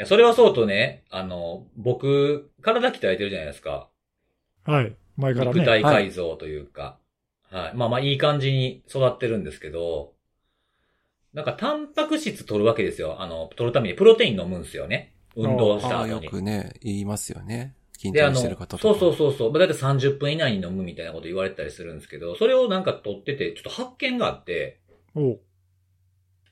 や、それはそうとね、あの、僕、体鍛えてるじゃないですか。はい。前からね。肉体改造というか。はい。まあまあ、いい感じに育ってるんですけど、なんか、タンパク質取るわけですよ。あの、取るためにプロテイン飲むんですよね。運動したああ、よ後に。くね、言いますよね。筋で、トあの、レしてる方とか。そうそうそうそう。まあだいたい30分以内に飲むみたいなこと言われてたりするんですけど、それをなんか取ってて、ちょっと発見があって、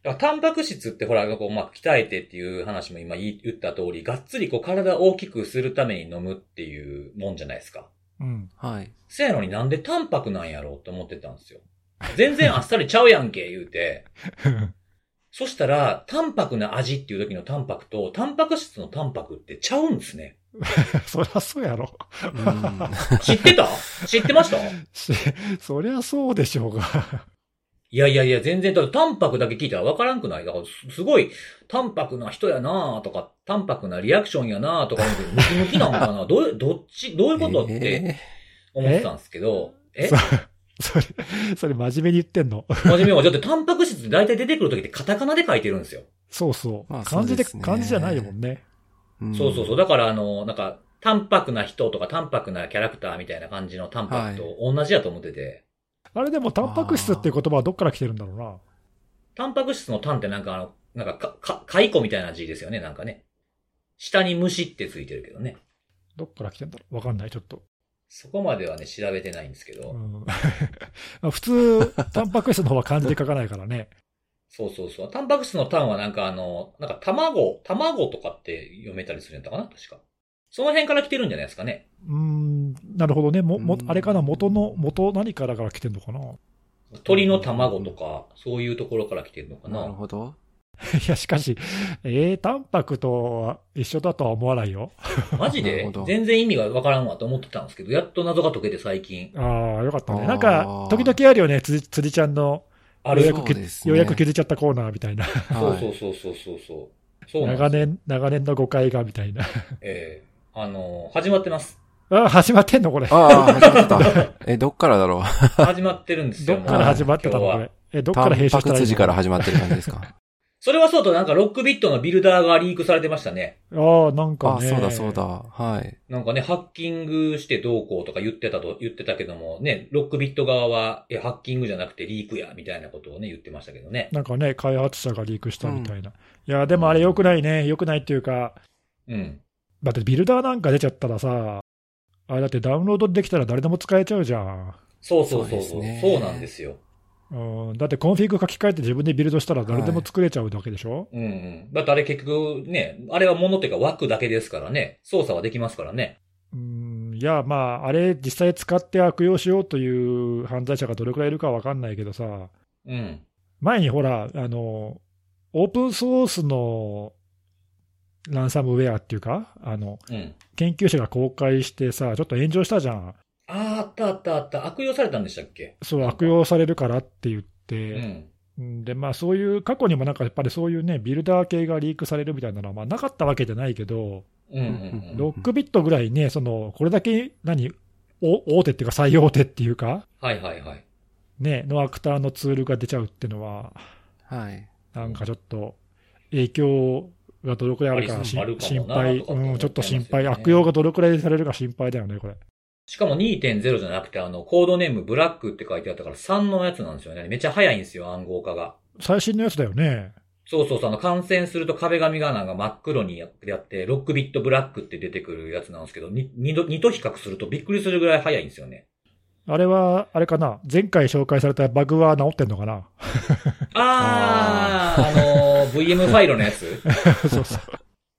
だからタンパク質ってほら、こう、まあ、鍛えてっていう話も今言った通り、がっつりこう体を大きくするために飲むっていうもんじゃないですか。うん。はい。せやのになんでタンパクなんやろうって思ってたんですよ。全然あっさりちゃうやんけ、言うて。そしたら、淡白な味っていう時の淡白と、タンパク質の淡白ってちゃうんですね。そりゃそうやろ。うん知ってた？知ってました？しそりゃそうでしょうが。いやいやいや、全然、だって淡白だけ聞いたらわからんくないだから、すすごい、淡白な人やなとか、淡白なリアクションやなとか思って、ムキムキなのかな？どう、どっち、どういうことってえ思ってたんですけど、え？そそれ、それ真面目に言ってんの？真面目は、だってタンパク質って大体出てくる時ってカタカナで書いてるんですよ。そうそう。まあ漢字で、そうですね漢字じゃないもんね。ーんそうそうそう。だから、あの、なんか、淡白な人とか淡白なキャラクターみたいな感じの淡白と同じやと思ってて、あれでも、タンパク質っていう言葉はどっから来てるんだろうな。タンパク質のタンってなんかあの、なんかか、か、蚕みたいな字ですよね、なんかね。下に虫ってついてるけどね。どっから来てんだろう？わかんない、ちょっと。そこまではね、調べてないんですけど。うん まあ普通、タンパク質の方は漢字で書かないからね。そうそうそう。タンパク質のタンはなんかあの、なんか卵、卵とかって読めたりするんだかな？確か。その辺から来てるんじゃないですかね。うーん、なるほどね。も、もう、んあれかな、元の、元何からから来てんのかな？鳥の卵とか、そういうところから来てるのかな。なるほど。いや、しかし、えー、タンパクとは一緒だとは思わないよ。マジで？全然意味がわからんわと思ってたんですけど、やっと謎が解けて最近。ああ、よかったね。なんか、時々あるよね、つり、つりちゃんの、あるようやくねようやく気づいちゃったコーナーみたいな。そうはいそうそうそうそうそう。長年、長年の誤解がみたいな。ええあの、始まってます。ああ、始まってんのこれ。ああ、始まった。え、どっからだろう？始まってるんですよ。どっから始まってたのこれ？え、どっから編集したの？パク筋から始まってる感じですか？それはそうとなんかロックビットのビルダーがリークされてましたね。ああ、なんかあ、ね。そうだそうだ。はい。なんかね、ハッキングしてどうこうとか言ってたと、言ってたけども、ね、ロックビット側は、え、ハッキングじゃなくてリークや、みたいなことをね、言ってましたけどね。なんかね、開発者がリークしたみたいな。いや、でもあれ良くないね。良くないっていうか、うん。だってビルダーなんか出ちゃったらさ、あれだってダウンロードできたら誰でも使えちゃうじゃん。そうそうそうそう。そうですねそうなんですよ。うん、だってコンフィグ書き換えて自分でビルドしたら誰でも作れちゃうわけでしょ、うんうん。だってあれ結局ね、あれはものっていうか枠だけですからね、操作はできますからね。うん、いや、まあ、あれ実際使って悪用しようという犯罪者がどれくらいいるかわかんないけどさ、うん。前にほら、あの、オープンソースのランサムウェアっていうか、あの、うん。研究者が公開してさ、ちょっと炎上したじゃん。ああ、あったあったあった。悪用されたんでしたっけ？そう、悪用されるからって言っうて、ん。うんで、まあそういう、過去にもなんかやっぱりそういうね、ビルダー系がリークされるみたいなのは、まあなかったわけじゃないけど、うんうんうん。ロックビットぐらいね、その、これだけ、何、お大手っていうか最大手っていうか、はいはいはい。ね、のアクターのツールが出ちゃうっていうのは、はい。なんかちょっと、影響がどのくらいあるか心配、うん、ちょっと心配、悪用がどのくらいされるか心配だよね、これ。しかも2.0じゃなくて、あの、コードネームブラックって書いてあったから3のやつなんですよね。めっちゃ早いんですよ、暗号化が。最新のやつだよね。そうそうそう、あの、感染すると壁紙がなんか真っ黒にやって、ロックビットブラックって出てくるやつなんですけど、に二度、二と比較するとびっくりするぐらい早いんですよね。あれは、あれかな、前回紹介されたバグは治ってんのかな？あー、あのー VM ファイルのやつ そうそう。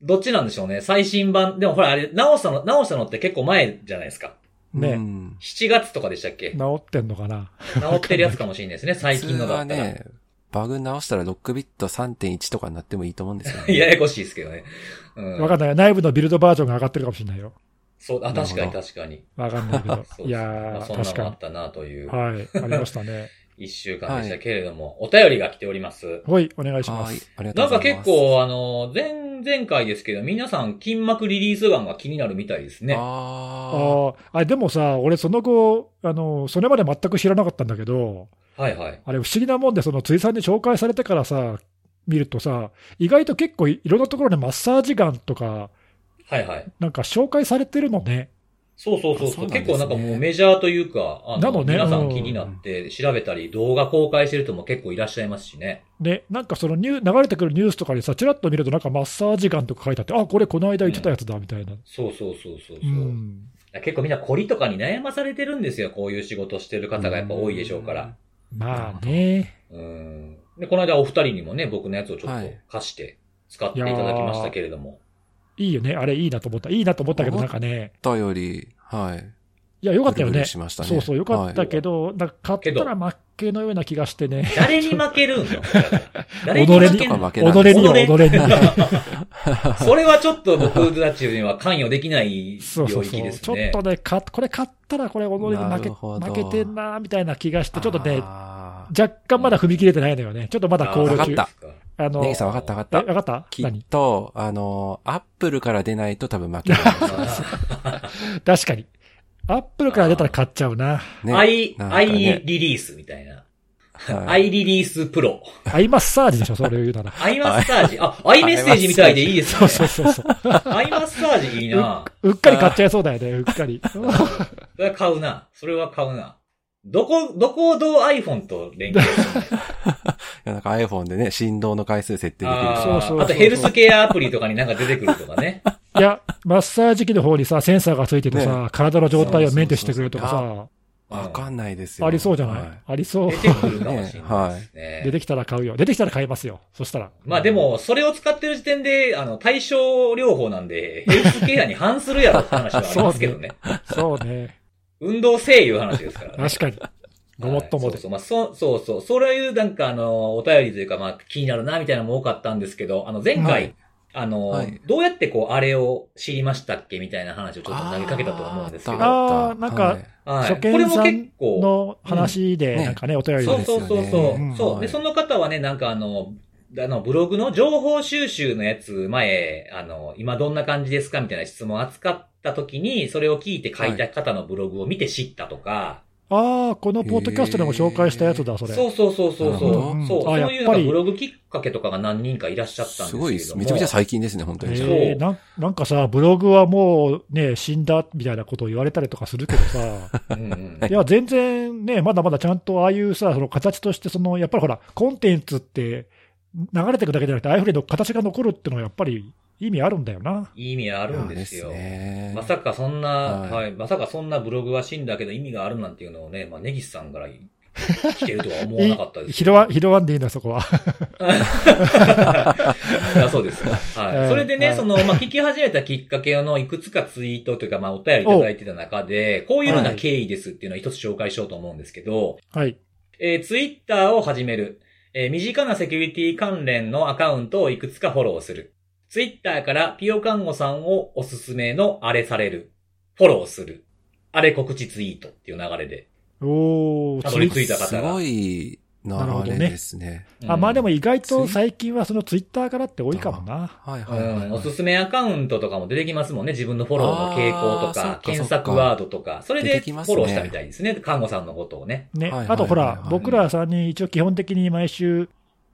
どっちなんでしょうね？最新版。でもほら、あれ、直したの、直したのって結構前じゃないですか。ねうん7月とかでしたっけ？治ってんのかな？直ってるやつかもしれないですね。最近のだったら。ね、バグ直したらロックビット3.1とかになってもいいと思うんですよね。ややこしいですけどね。うん。わかんない。内部のビルドバージョンが上がってるかもしれないよ。そう、あ、確かに確かに。わかんないけど いやまあ、ー、そんな確かのあったなという、に。はい、ありましたね。一週間でしたけれども、お便りが来ております。はい、お願いしまはいす。。ありがとなんございます。結構、あの、前、前回ですけど、皆さん筋膜リリースガンが気になるみたいですね。あああ、あでもさ、俺その後、あの、それまで全く知らなかったんだけど、はいはい。あれ不思議なもんで、その辻さんに紹介されてからさ、見るとさ、意外と結構いろんなところでマッサージガンとか、はいはい。なんか紹介されてるのね。そうそうそうそう。ね結構なんかもうメジャーというか、あの、なのね皆さうんん気になって調べたり、動画公開してる人も結構いらっしゃいますしね。で、なんかそのニュー流れてくるニュースとかでさ、ちらっと見ると、なんかマッサージガンとか書いてあって、あ、これこの間言ってたやつだみたいな。そうそうそうそうそう。うん。結構みんな凝りとかに悩まされてるんですよ。こういう仕事してる方がやっぱ多いでしょうから。まあね。うん。で、この間お二人にもね、僕のやつをちょっとはい貸して使っていただきましたけれども。いいよね。あれいいなと思った。いいなと思ったけど、あなんかね。たより、はい。いや、よかったよねブルブル。しましたね。そうそう、よかったはいけど、なんか買ったら負けのような気がしてね。誰に負けるんの 誰己にに負けるのとか負けない己によ、己己に。それはちょっと僕たちには関与できないそうそうそう。領域ですちょっね。とね、かこれ買ったらこれ己に負け負けてんな、みたいな気がして、ちょっとね、あ若干まだ踏み切れてないのよね。ちょっとまだ考慮中。あの、ーネギさん分かった分えかった？わかった？きっ何？と、あの、アップルから出ないと多分負ける。確かに。アップルから出たら買っちゃうな。ねアイ、なんかアイねリリースみたいな。はいアイリリースプロ。アイマッサージでしょ、それを言うなら。アイマッサージ。あ、アイメッセージみたいでいいですそうね。そうそうそう。アイマッサージいいな。うっかり買っちゃいそうだよね、うっかり。それは買うな。それは買うな。どこ、どこをどう iPhone と連携するなんか iPhone でね、振動の回数設定できるあーそうそうそうあとヘルスケアアプリとかになんか出てくるとかね。いや、マッサージ機の方にさ、センサーがついててさ、ね体の状態をメンテしてくれるとかさ、わかんないですよ。ありそうじゃない、はありそう出。てくるかもしれないですね。出てきたら買うよ。出てきたら買いますよ。そしたら。まあでも、それを使ってる時点で、あの、対症療法なんで、ヘルスケアに反するやろって話はありますけどね。そうね。運動せえいう話ですからね。確かに。ごもっともで。はいそうそう、まあ、そ、そうそう、そういうなんかあの、お便りというか、まあ、気になるな、みたいなのも多かったんですけど、あの、前回、はいあの、はいどうやってこう、あれを知りましたっけみたいな話をちょっと投げかけたと思うんですけど、あーなんかはいはい。初これも見さん結構、の話で、ねなんかね、お便りで。そうそうそうそう、うんそう。で、はいその方はね、なんかあの、あの、ブログの情報収集のやつ、前、あの、今どんな感じですかみたいな質問を扱った時に、それを聞いて書いた方のブログを見て知ったとか、ああ、このポッドキャストでも紹介したやつだ、それ。そうそうそうそうそう。そう、いうなんかやっぱりブログきっかけとかが何人かいらっしゃったんですけれども。すごいです。めちゃめちゃ最近ですね、本当に。えーなんなんかさ、ブログはもうね、死んだみたいなことを言われたりとかするけどさ、いや、全然ね、まだまだちゃんとああいうさ、その形として、その、やっぱりほら、コンテンツって流れていくだけじゃなくて、ああいうふうに形が残るっていうのはやっぱり意味あるんだよな。いい意味あるんですよ。ねまさかそんな、は、はいいまさかそんなブログは死んだけど意味があるなんていうのをね、まあ、ネギスさんから 聞けるとは思わなかったです。拾わ、拾わんでいいんだ、そこは。いやそうですか。はい。ええそれでね、はいその、まあ、聞き始めたきっかけのいくつかツイートというか、まあ、お便りいただいてた中で、こういうような経緯ですっていうのを一つ紹介しようと思うんですけど、はい。えー、ツイッターを始める。えー身近なセキュリティ関連のアカウントをいくつかフォローする。ツイッターからピオカンゴさんをおすすめのあれされる。フォローする。あれ告知ツイートっていう流れで。おー、たどり着いた方がすごい流れですね。あ、まあでも意外と最近はそのツイッターからって多いかもな。はいうはいはいはい。ん、おすすめアカウントとかも出てきますもんね。自分のフォローの傾向とか検索ワードとか。それ出でフォローしたみたいですね。看護さんのことをね。ね。あとほら僕ら3人一応基本的に毎週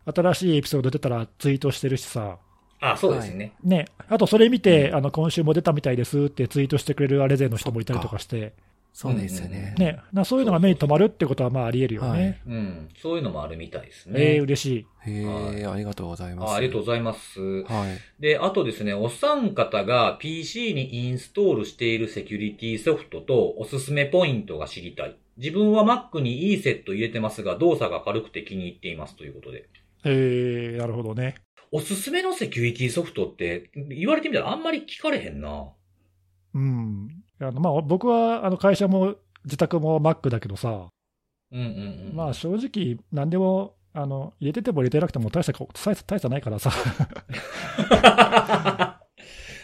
新しいエピソード出たらツイートしてるしさ。あ、そうですね。ね。あとそれ見て、あの、今週も出たみたいですってツイートしてくれるあれ勢の人もいたりとかして。そうですよね。ね。なそういうのが目に留まるってことはまああり得るよね。うん。そういうのもあるみたいですええね。嬉しい。へはいえ、ありがとうございます。あありがとうございます。はい。で、あとですね、お三方が PC にインストールしているセキュリティソフトとおすすめポイントが知りたい。自分は Mac にいいセット入れてますが、動作が軽くて気に入っていますということで。ええなるほどね。おすすめのセキュリティソフトって、言われてみたらあんまり聞かれへんな。うん。あのまあ、僕はあの会社も自宅も Mac だけどさ、うんうんうん。まあ正直、何でもあの入れてても入れてなくても大したこ大差大差ないからさ、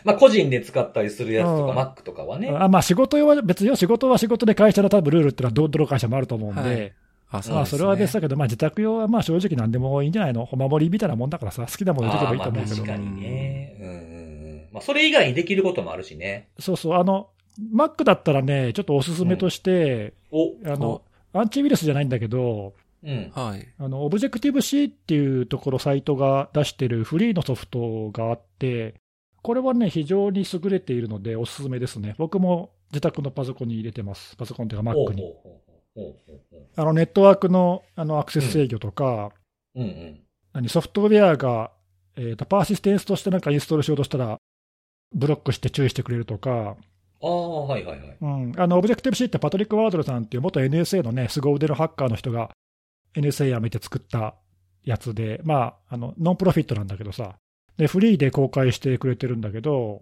まあ個人で使ったりするやつとうんか、Mac とかはね。あまあ仕事用は別によ、仕事は仕事で会社の多分ルールっていうのはどどの会社もあると思うんで、はいあ、そうですね。まあそれは別だけど、まあ自宅用はまあ正直何でもいいんじゃないの、お守りみたいなもんだからさ、好きなもの入れてもいいと思うけどあーまあ確、かにね。うんうんうん。まあそれ以外にできることもあるしね。そうそう、あの、Mac だったらね、ちょっとおすすめとして、お、あのアンチウイルスじゃないんだけど、うん。はい。あの、オブジェクティブ C っていうところ、サイトが出してるフリーのソフトがあって、これはね、非常に優れているので、おすすめですね。僕も自宅のパソコンに入れてます。パソコンというか Mac に。うほうほうほうほうあの、ネットワークのあのアクセス制御とか、うんうん。何ソフトウェアが、えーと、 persistence としてなんかインストールしようとしたら、ブロックして注意してくれるとか、ああ、はいはいはい。うん、あの、 Objective-See ってパトリック・ワードルさんっていう元 NSA のね、凄腕のハッカーの人が NSA 辞めて作ったやつで、まあ、あの、 nonprofit なんだけどさ、で、フリーで公開してくれてるんだけど、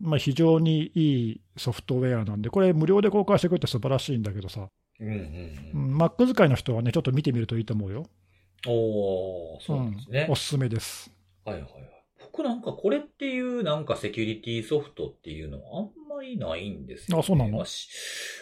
まあ、非常にいいソフトウェアなんで、これ無料で公開してくれて素晴らしいんだけどさ、うんうんううん。ん、Mac 使いの人はね、ちょっと見てみるといいと思うよ。おー、そうなんですねうん。おすすめです。はいはいはい。僕なんかこれっていうなんかセキュリティソフトっていうのはあんまりないんですよ、ね。あそうなの？まし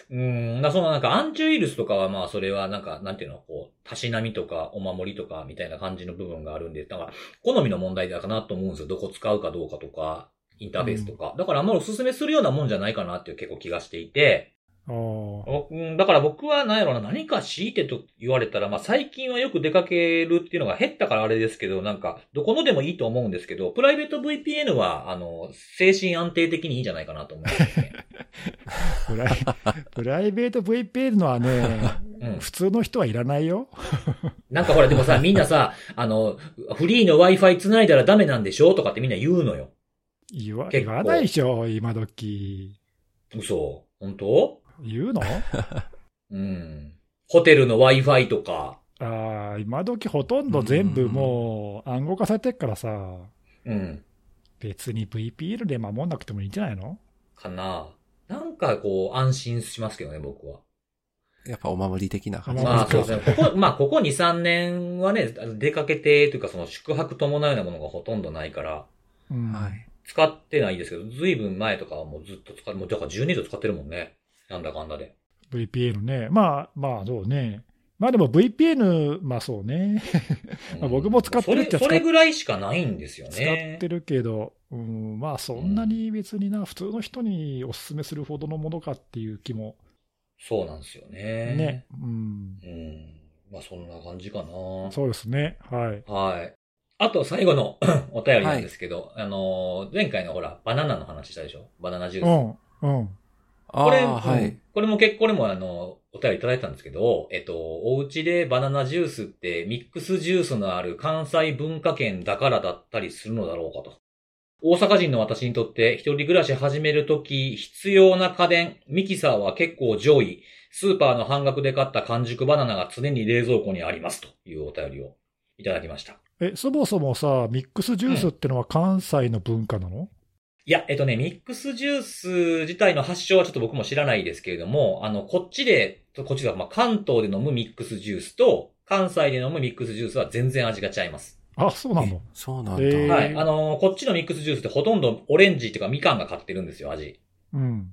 うーん、なそのなんかアンチウイルスとかはまあそれはなんか、なんていうの、こう、たしなみとかお守りとかみたいな感じの部分があるんで、なんか好みの問題だかなと思うんですよ。どこ使うかどうかとか、インターフェースとか。だからあんまりおすすめするようなもんじゃないかなっていう結構気がしていて、だから僕は何やろうな、何か強いてと言われたら、まあ最近はよく出かけるっていうのが減ったからあれですけど、なんか、どこのでもいいと思うんですけど、プライベート VPN は、あの、精神安定的にいいんじゃないかなと思うんですね。プライプライベート VPN のはね、うん。普通の人はいらないよ。なんかほら、でもさ、みんなさ、あの、フリーの Wi-Fi 繋いだらダメなんでしょとかってみんな言うのよ。言わ言わないでしょ、今時。嘘本当？言うの？うん。ホテルの Wi-Fi とか、ああ、今時ほとんど全部もう暗号化されてるからさ、うん。別に VPN で守んなくてもいいんじゃないの？かな。なんかこう、安心しますけどね、僕は。やっぱお守り的な感じ。まあそうですね。ここ、まあここ2、3年はね、出かけてというかその宿泊伴うようなものがほとんどないから、うん。はい。使ってないですけど、ずいぶん前とかはもうずっと使って、もうだから10年以上使ってるもんね。なんだかんだで。VPN ね。まあ、まあ、そうね。まあでも VPN、まあそうね。まあ僕も使ってるっちゃ使っそれ、それぐらいしかないんですよ使ね。ってるけど、うん、まあそんなに別にな、普通の人にお勧めするほどのものかっていう気もそうなんですよね。ね。うん。うん。まあそんな感じかな。そうですね。はい。はい。あと最後の お便りなんですけど、あのー前回のほら、バナナの話したでしょ？バナナジュース。うん。うん。あこれ、あ、はうんい。これも結構、これもあの、お便りいただいたんですけど、えっと、お家でバナナジュースってミックスジュースのある関西文化圏だからだったりするのだろうかと。大阪人の私にとって一人暮らし始めるとき必要な家電、ミキサーは結構上位。スーパーの半額で買った完熟バナナが常に冷蔵庫にありますというお便りをいただきました。え、そもそもさ、ミックスジュースってのは関西の文化なの、いや、えっとね、ミックスジュース自体の発祥はちょっと僕も知らないですけれども、あの、こっちで、こっちが、まあ、関東で飲むミックスジュースと、関西で飲むミックスジュースは全然味が違います。あ、そうなの？えそうなんだ。えーはい。あの、こっちのミックスジュースってほとんどオレンジっていうかみかんが買ってるんですよ、味。うん。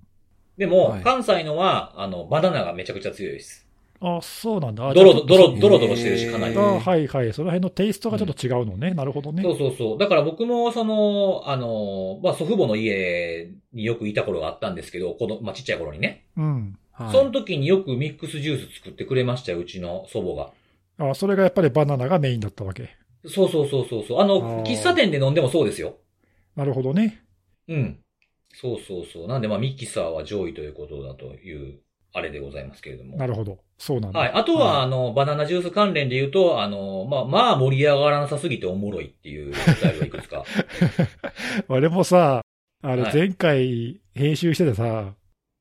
でも、はい関西のは、あの、バナナがめちゃくちゃ強いです。あ、そうなんだ。あドロド、ロ、ドロドロしてるし、かなりはいはい。その辺のテイストがちょっと違うのね。なるほどね。そうそうそう。だから僕も、その、あの、まあ、祖父母の家によくいた頃があったんですけど、この、まあ、ちっちゃい頃にね。うん。はい。その時によくミックスジュース作ってくれましたよ、うちの祖母が。あ、それがやっぱりバナナがメインだったわけ。そうそうそうそうそう。ああの、ー喫茶店で飲んでもそうですよ。なるほどね。うん。そうそうそう。なんで、まあ、ミキサーは上位ということだという、あれでございますけれども。なるほど。そうなんだ。はい。あとは、あの、バナナジュース関連で言うと、あの、まあ、まあ、盛り上がらなさすぎておもろいっていうお便りがいくつか。俺もさ、あれはい前回編集しててさ、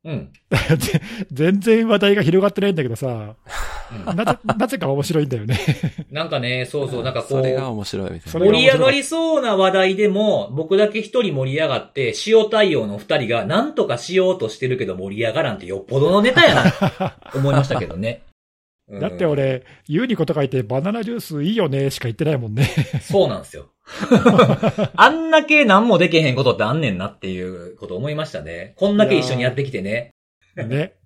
うん。ぜ 全然話題が広がってないんだけどさ、うんなぜ、なぜか面白いんだよね。なんかね、そうそう、なんかこそれがう、面白いみたいそな。盛り上がりそうな話題でも、僕だけ一人盛り上がって、塩対応の二人が何とかしようとしてるけど盛り上がらんってよっぽどのネタやな、思いましたけどね。うんだって、俺、ユーニコと書いてバナナジュースいいよねしか言ってないもんね。そうなんですよ。あんだけ何もできへんことってあんねんなっていうこと思いましたね。こんだけ一緒にやってきてね。ね。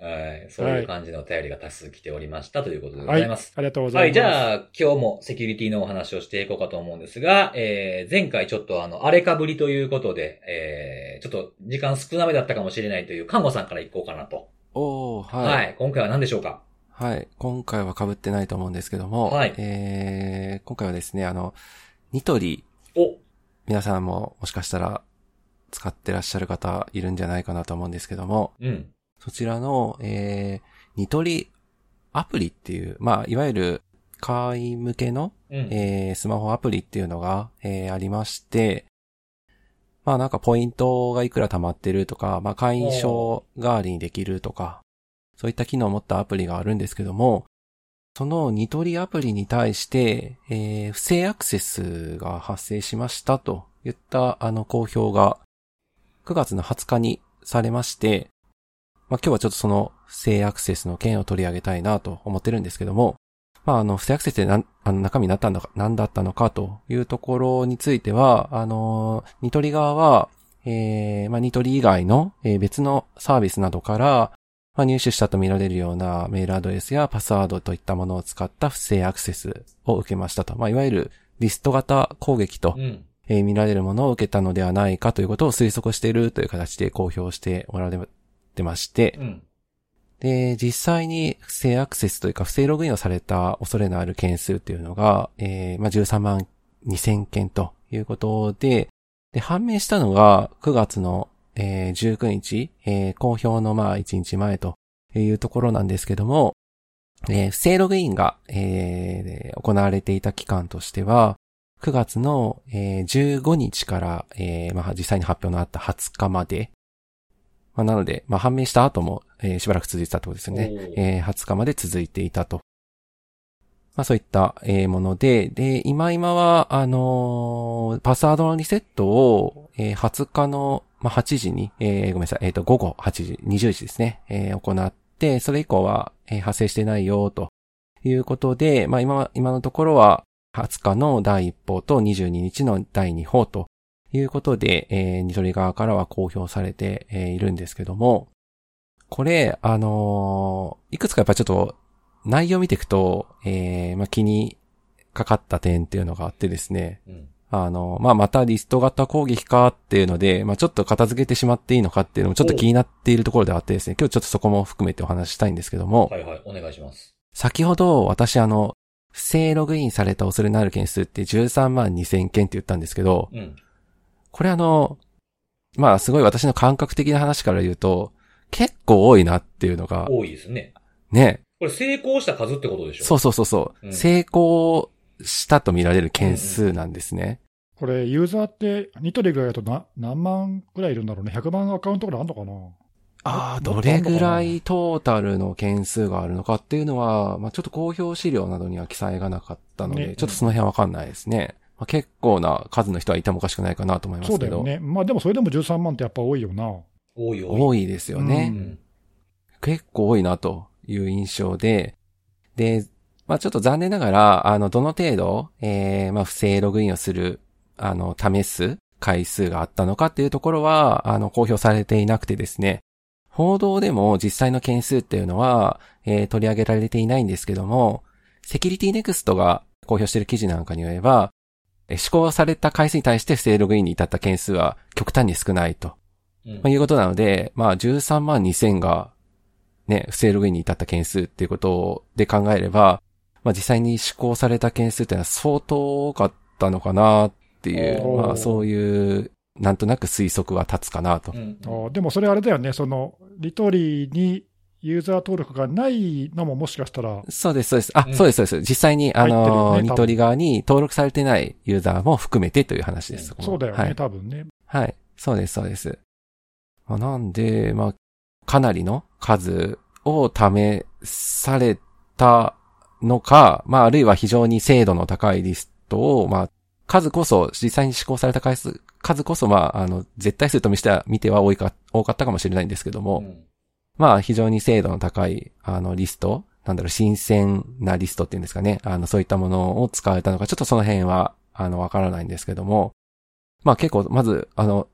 はい。そういう感じのお便りが多数来ておりましたということでごはい。あざいます。りがとうござはいい、ます。じゃあ、今日もセキュリティのお話をしていこうかと思うんですが、えー、前回ちょっとあの、荒れかぶりということで、えー、ちょっと時間少なめだったかもしれないという看護さんから行こうかなと。おー、はい。はい。今回は何でしょうか？はい。今回は被ってないと思うんですけども、はいえー、今回はですね、あの、ニトリ、お皆さんももしかしたら使ってらっしゃる方いるんじゃないかなと思うんですけども、うん。そちらの、えー、ニトリアプリっていう、まあ、いわゆる会員向けの、うん。えー、スマホアプリっていうのが、えー、ありまして、まあなんかポイントがいくら溜まってるとか、まあ会員証代わりにできるとか、そういった機能を持ったアプリがあるんですけども、そのニトリアプリに対して、えー、不正アクセスが発生しましたといったあの公表が9月の20日にされまして、まあ今日はちょっとその不正アクセスの件を取り上げたいなと思ってるんですけども、まあ、あの、不正アクセスでな、あの、中身になったんだか、何だったのかというところについては、あの、ニトリ側は、えー、まあ、ニトリ以外の、別のサービスなどから、まあ、入手したとみられるようなメールアドレスやパスワードといったものを使った不正アクセスを受けましたと。まあ、いわゆるリスト型攻撃と、うん。えー見られるものを受けたのではないかということを推測しているという形で公表しておられてまして、うん。で、実際に不正アクセスというか不正ログインをされた恐れのある件数っていうのが、えーまあ、13万2000件ということで、で、判明したのが9月の、えー19日、えー公表のまあ1日前というところなんですけども、えー不正ログインが、えー行われていた期間としては、9月の、えー15日から、えーまあ、実際に発表のあった20日まで、まあ、なので、まあ、判明した後も、えーしばらく続いてたってことですよね。えー20日まで続いていたと。まあ、そういった、えーもので、で、今今は、あのーパスワードのリセットを、えー20日の、まあ、8時に、えーごめんなさい、えっ、と、午後8時、20時ですね、えー行って、それ以降は、えー発生してないよ、ということで、まあ、今、今のところは、20日の第1報と22日の第2報ということで、えーニトリ側からは公表されて、えーいるんですけども、これ、あのーいくつかやっぱちょっと内容を見ていくと、えーまあ、気にかかった点っていうのがあってですね、うん。あの、まあ、またリスト型攻撃かっていうので、まあ、ちょっと片付けてしまっていいのかっていうのもちょっと気になっているところではあってですね、今日ちょっとそこも含めてお話ししたいんですけども、はいはい。お願いします。先ほど私あの、不正ログインされた恐れのある件数って13万2000件って言ったんですけど、うん。これあの、まあすごい私の感覚的な話から言うと、結構多いなっていうのが、多いですね。ね、これ成功した数ってことでしょ？そうそうそうそう、うん成功したと見られる件数なんですね。これ、ユーザーって、ニトリぐらいだとな何万ぐらいいるんだろうね。100万アカウントぐらいあるのかな？ああ、もどれぐらいトータルの件数があるのかっていうのは、まあちょっと公表資料などには記載がなかったので、ねちょっとその辺はわかんないですね。まあ、結構な数の人はいてもおかしくないかなと思いますけど。そうだよね。まあでもそれでも13万ってやっぱ多いよな。多い多い。多いですよね。うん。結構多いなという印象で、で、まあちょっと残念ながら、あの、どの程度、えー、まあ不正ログインをする、あの、試す回数があったのかっていうところは、あの、公表されていなくてですね、報道でも実際の件数っていうのは、えー取り上げられていないんですけども、セキュリティネクストが公表している記事なんかによれば、えー施行された回数に対して不正ログインに至った件数は極端に少ないと。うんまあ、いうことなので、まあ、13万2000が、ね、不正ログインに至った件数っていうことで考えれば、まあ、実際に施行された件数っていうのは相当多かったのかなっていう、まあ、そういう、なんとなく推測は立つかなと。うんでもそれあれだよね。その、リトリにユーザー登録がないのももしかしたら、そうです、そうです。あ、うんそうです、そうです。実際に、あの、ねニトリ側に登録されてないユーザーも含めてという話です。うんそうだよね、はい。多分ね。はい。そうです、そうです。まあ、なんで、まあ、かなりの数を試されたのか、まあ、あるいは非常に精度の高いリストを、まあ、数こそ、実際に施行された回数、数こそ、まあ、あの、絶対数としては見ては多いか、多かったかもしれないんですけども、うんまあ、非常に精度の高い、あの、リスト、なんだろう、新鮮なリストっていうんですかね。あの、そういったものを使われたのか、ちょっとその辺は、あの、わからないんですけども、まあ結構、まず、あの、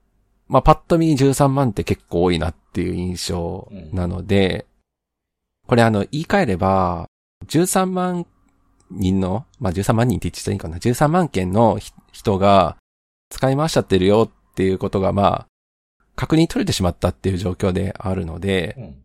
まあパッと見13万って結構多いなっていう印象なので、これあの、言い換えれば、13万人の、まあ13万人って言ってたらいいかな、13万件のひ人が使い回しちゃってるよっていうことが、まあ、確認取れてしまったっていう状況であるので、うん。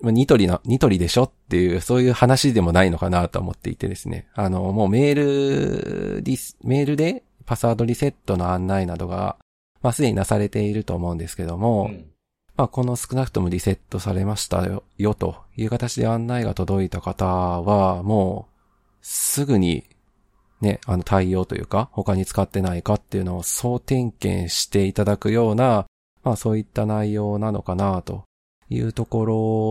まあニトリな、ニトリでしょっていう、そういう話でもないのかなと思っていてですね。あの、もうメール、リス、メールでパスワードリセットの案内などが、まあすでになされていると思うんですけども、うんまあこの少なくともリセットされましたよ、よという形で案内が届いた方は、もう、すぐに、ね、あの対応というか、他に使ってないかっていうのを総点検していただくような、まあそういった内容なのかなというとこ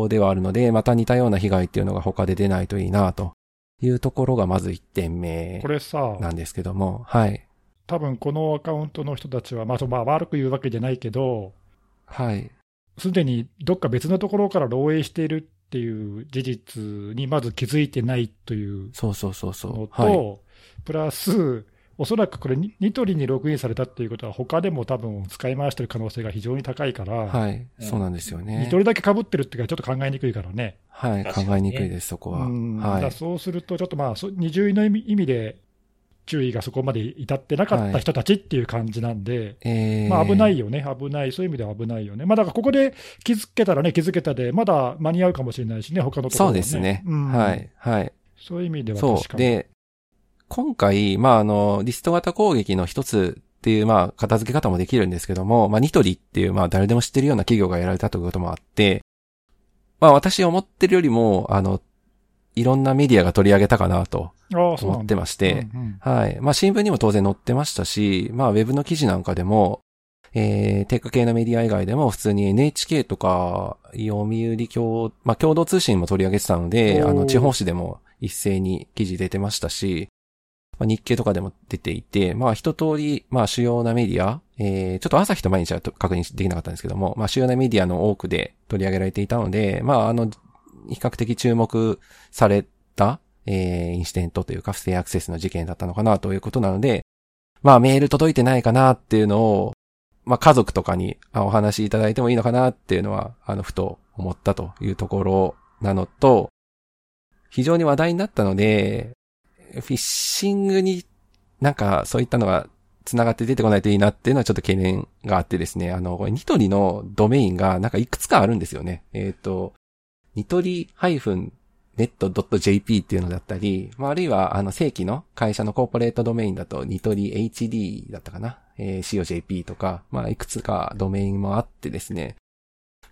ろではあるので、また似たような被害っていうのが他で出ないといいなというところがまず1点目これさ、なんですけども、はい。多分このアカウントの人たちは、まあ、まあ悪く言うわけじゃないけど、はい。すでにどっか別のところから漏洩しているっていう事実にまず気づいてないというそうそうそうそのう。と、はい。プラス、おそらくこれ、ニニトリにログインされたっていうことは、他でも多分使い回してる可能性が非常に高いから、はい。うんそうなんですよね。ニトリだけ被ってるっていうか、ちょっと考えにくいからね。はい。考えにくいです、そこは。はい。そうすると、ちょっとまあ、そ二重の意味で注意がそこまで至ってなかった人たちっていう感じなんで、えー、まあ危ないよね、危ない、そういう意味では危ないよね。まあだからここで気づけたらね、気づけたで、まだ間に合うかもしれないしね、他のところそはうですね。うんはい。はい。そういう意味では。確かに。で、今回、まあ、あの、リスト型攻撃の一つっていう、まあ、片付け方もできるんですけども、まあ、ニトリっていう、まあ、誰でも知ってるような企業がやられたということもあって、まあ、私思ってるよりも、あの、いろんなメディアが取り上げたかなと。思ってまして、うんうん。はい。まあ、新聞にも当然載ってましたし、まあ、ウェブの記事なんかでも、えー、テック系のメディア以外でも普通に NHK とか、読売共、まあ、共同通信も取り上げてたので、あの、地方紙でも一斉に記事出てましたし、まあ、日経とかでも出ていて、まあ、一通り、まあ、主要なメディア、えー、ちょっと朝日と毎日は確認できなかったんですけども、まあ、主要なメディアの多くで取り上げられていたので、まあ、あの、比較的注目された、えー、インシデントというか不正アクセスの事件だったのかなということなので、まあメール届いてないかなっていうのを、まあ家族とかにお話しいただいてもいいのかなっていうのは、あの、ふと思ったというところなのと、非常に話題になったので、フィッシングになんかそういったのが繋がって出てこないといいなっていうのはちょっと懸念があってですね、あの、これニトリのドメインがなんかいくつかあるんですよね。えっ、と、ニトリ -net.jp っていうのだったり、まあ、あるいは、あの、正規の会社のコーポレートドメインだと、ニトリ HD だったかな、えー、COJP とか、まあ、いくつかドメインもあってですね、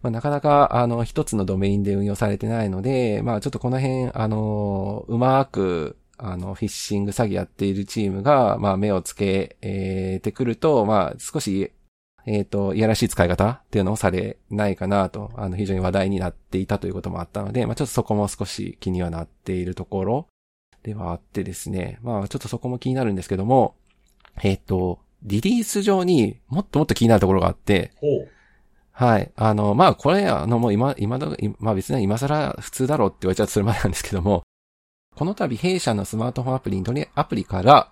まあ、なかなか、あの、一つのドメインで運用されてないので、まあ、ちょっとこの辺、あの、うまく、あの、フィッシング詐欺やっているチームが、まあ、目をつけ、えーてくると、まあ、少し、えっ、と、いやらしい使い方っていうのをされないかなと、あの、非常に話題になっていたということもあったので、まあ、ちょっとそこも少し気にはなっているところではあってですね、まあ、ちょっとそこも気になるんですけども、えっ、と、リリース上にもっともっと気になるところがあって。はい。あの、まあ、これ、あの、もう今、今だ、まあ別に今更普通だろうって言われちゃうとそれまでなんですけども、この度弊社のスマートフォンアプリ、ニトリアプリから、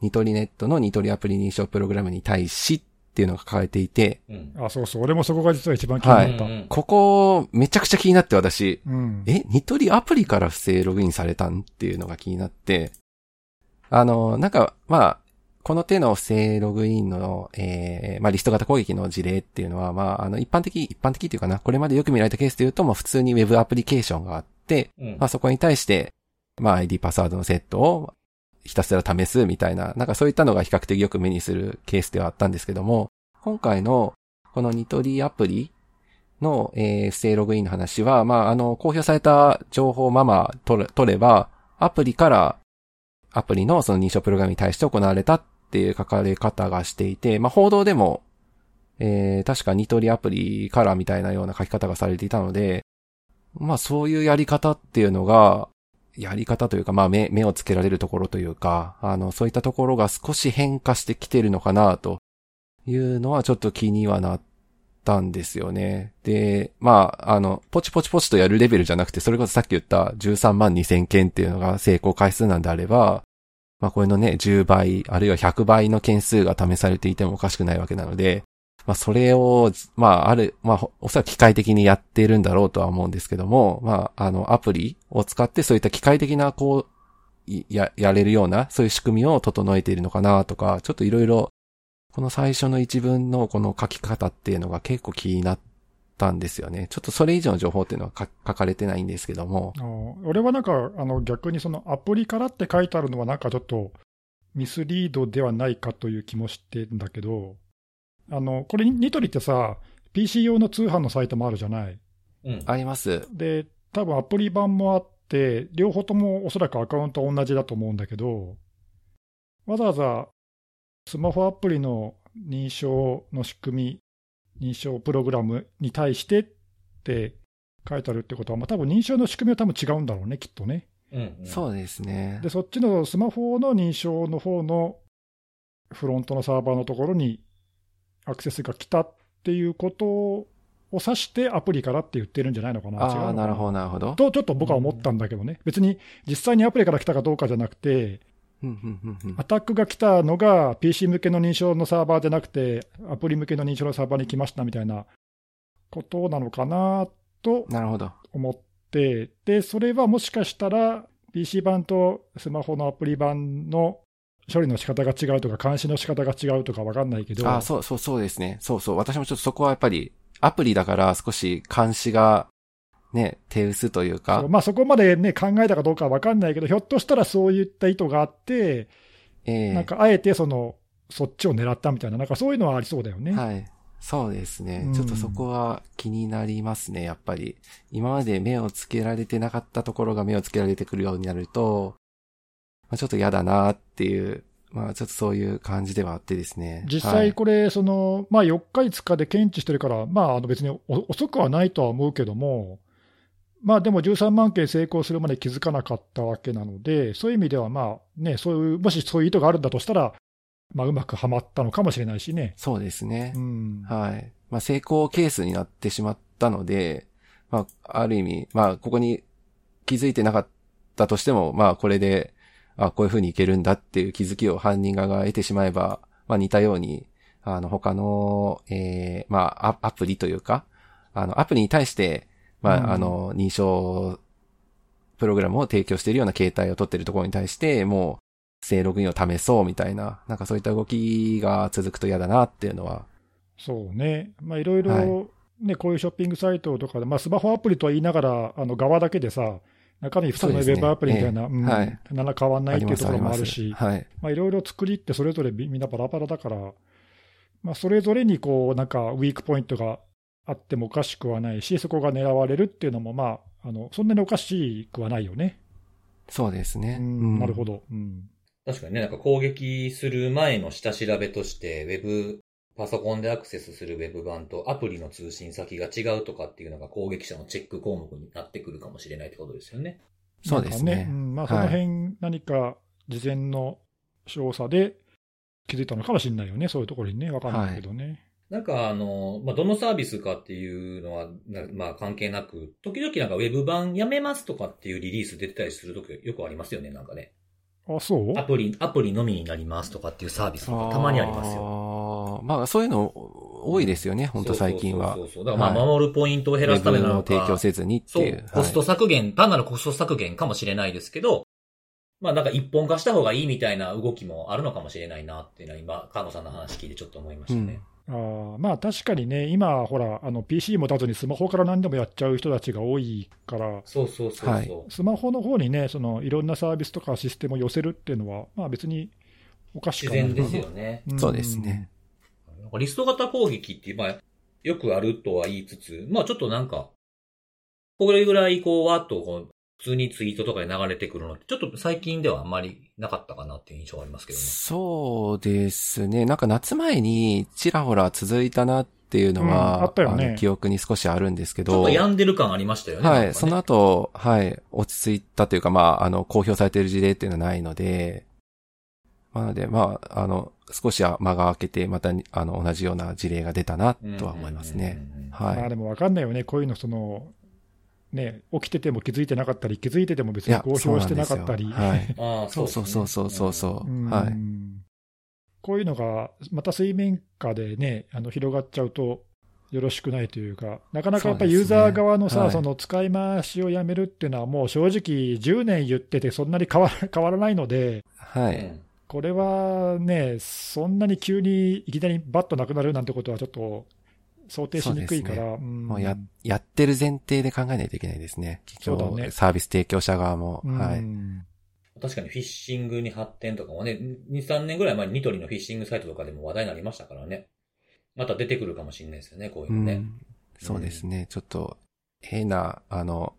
ニトリネットのニトリアプリ認証プログラムに対しっていうのが書かれていて、うん。あ、そうそう。俺もそこが実は一番気になった。うんうんここ、めちゃくちゃ気になって私、うん。え、ニトリアプリから不正ログインされたんっていうのが気になって、あの、なんか、まあ、この手の不正ログインの、えー、まあ、リスト型攻撃の事例っていうのは、まあ、あの、一般的、一般的っていうかな、これまでよく見られたケースで言うと、まあ、普通にウェブアプリケーションがあって、うんまあ、そこに対して、まあ、ID パスワードのセットをひたすら試すみたいな、なんかそういったのが比較的よく目にするケースではあったんですけども、今回のこのニトリアプリの、えー不正ログインの話は、まあ、あの、公表された情報をまま取れ取れば、アプリからアプリのその認証プログラムに対して行われたっていう書かれ方がしていて、まあ、報道でも、えー確かニトリアプリからみたいなような書き方がされていたので、まあ、そういうやり方っていうのが、やり方というか、まあ、目、目をつけられるところというか、あの、そういったところが少し変化してきてるのかな、というのはちょっと気にはなったんですよね。で、まあ、あの、ポチポチポチとやるレベルじゃなくて、それこそさっき言った13万2000件っていうのが成功回数なんであれば、まあ、これのね、10倍、あるいは100倍の件数が試されていてもおかしくないわけなので、まあ、それを、まあ、ある、まあ、おそらく機械的にやっているんだろうとは思うんですけども、まあ、あの、アプリを使ってそういった機械的な、こう、や、やれるような、そういう仕組みを整えているのかなとか、ちょっといろいろ、この最初の一文のこの書き方っていうのが結構気になったんですよね。ちょっとそれ以上の情報っていうのは書かれてないんですけども。俺はなんか、あの逆にそのアプリからって書いてあるのは、なんかちょっとミスリードではないかという気もしてんだけど、あのこれ、ニトリってさ、PC 用の通販のサイトもあるじゃない。うん。あります。で、多分アプリ版もあって、両方ともおそらくアカウントは同じだと思うんだけど、わざわざスマホアプリの認証の仕組み、認証プログラムに対してって書いてあるってことは、まあ、多分認証の仕組みは多分違うんだろうね、きっとね。うん、うん。そうですねで、。そっちのスマホの認証の方のフロントのサーバーのところにアクセスが来たっていうことを指してアプリからって言ってるんじゃないのかな。ああ、かなるほど、なるほど。と、ちょっと僕は思ったんだけどね。別に実際にアプリから来たかどうかじゃなくて、うんうんうんうんアタックが来たのが PC 向けの認証のサーバーじゃなくて、アプリ向けの認証のサーバーに来ましたみたいなことなのかなと。思って、で、それはもしかしたら PC 版とスマホのアプリ版の処理の仕方が違うとか、監視の仕方が違うとかわかんないけど、ああ、そうそうそうですね。そうそう。私もちょっとそこはやっぱり、アプリだから少し監視が、ね、手薄というそかう、まあ、そこまで、ね、考えたかどうかはわかんないけど、ひょっとしたらそういった意図があって、ええなんかあえてそのそっちを狙ったみたいな、なんかそういうのはありそうだよね。はい。そうですね、うんちょっとそこは気になりますね、やっぱり。今まで目をつけられてなかったところが目をつけられてくるようになると、まあ、ちょっと嫌だなっていう、まあちょっとそういう感じではあってですね。実はい際これ、そのまあ、4日、5日で検知してるから、まあ、あの別にお遅くはないとは思うけども、まあでも13万件成功するまで気づかなかったわけなので、そういう意味では、まあね、そういうもしそういう意図があるんだとしたら、まあ、うまくはまったのかもしれないしね。そうですね。うん、はい。まあ、成功ケースになってしまったので、まあ、ある意味、まあ、ここに気づいてなかったとしても、まあ、これで、あ、こういう風にいけるんだっていう気づきを犯人側が得てしまえば、まあ、似たように、あの、他の、えー、まあ、アアプリというか、あの、アプリに対して、まあ、うん。あの、認証プログラムを提供しているような形態を取っているところに対して、もう、不正ログインを試そうみたいな、なんかそういった動きが続くと嫌だなっていうのは、そうね、まあ、いろいろ、はね、こういうショッピングサイトとかで、まあ、スマホアプリとは言いながら、あの側だけでさ、中身普通のウェブアプリみたいな、ええうんはい何ら変わんないっていうところもあるりし、はい。まあ、いろいろ作りってそれぞれみみんなバラバラだから、まあ、それぞれにこうなんかウィークポイントがあってもおかしくはないし、そこが狙われるっていうのも、まあ、あのそんなにおかしくはないよね。そうですね。うんなるほど。ど、うん。確かにね、なんか攻撃する前の下調べとして、ウェブ、パソコンでアクセスするウェブ版とアプリの通信先が違うとかっていうのが攻撃者のチェック項目になってくるかもしれないってことですよね。そうですねなんかうんまあ、その辺、何か事前の調査で気づいたのかもしれないよね、そういうところにね、わかんないけどね。なんかあの、まあ、どのサービスかっていうのは、なまあ関係なく、時々なんかウェブ版やめますとかっていうリリース出てたりするときよくありますよね、なんかね。あ、そう？アプリ、アプリのみになりますとかっていうサービスとかたまにありますよ。よ。まあ、そういうの多いですよね、本当最近はそう。そうそうそう。だからまあはい守るポイントを減らすためなのの提供か、せずにってそいうう。。コスト削減、単なるコスト削減かもしれないですけど、まあなんか一本化した方がいいみたいな動きもあるのかもしれないなっていうのは今、カーノさんの話聞いてちょっと思いましたね。あーまあ確かにね、今、ほら、あの PC 持たずにスマホから何でもやっちゃう人たちが多いから、そうそうそうそう。はいスマホの方にね、そのいろんなサービスとかシステムを寄せるっていうのは、まあ別におかしくはない自然ですよね。んそうですね。なんかリスト型攻撃って、まあ、よくあるとは言いつつ、まあちょっとなんか、これぐらいこう、わーっとこう、普通にツイートとかで流れてくるのって、ちょっと最近ではあんまりなかったかなっていう印象がありますけどね。そうですね。なんか夏前にちらほら続いたなっていうのうんは、あったよねの記憶に少しあるんですけど。ちょっと病んでる感ありましたよね。はい。その後、はい。落ち着いたというか、まあ、あの、公表されている事例っていうのはないので、まあなので、まあ、あの、少しは間が空けて、また、あの、同じような事例が出たな、とは思いますね。はい。まあでも分かんないよね、こういうの、その、ね、起きてても気づいてなかったり、気づいてても別に公表してなかったり。はい。ああ、そうそうそうそうそうそうう。んはい。こういうのがまた水面下でね、あの広がっちゃうとよろしくないというか、なかなかやっぱりユーザー側のさ、そねはいその使い回しをやめるっていうのは、もう正直、10年言ってて、そんなに変わら変わらないので、はい。うんこれはね、そんなに急にいきなりバッとなくなるなんてことは、ちょっと想定しにくいから。そううんもうや、やってる前提で考えないといけないですね。そうだねサービス提供者側も。うんはい。確かにフィッシングに発展とかもね、2、3年ぐらい前にニトリのフィッシングサイトとかでも話題になりましたからね。また出てくるかもしれないですよね、こういうのね。うん。そうですね。ちょっと、変な、あの、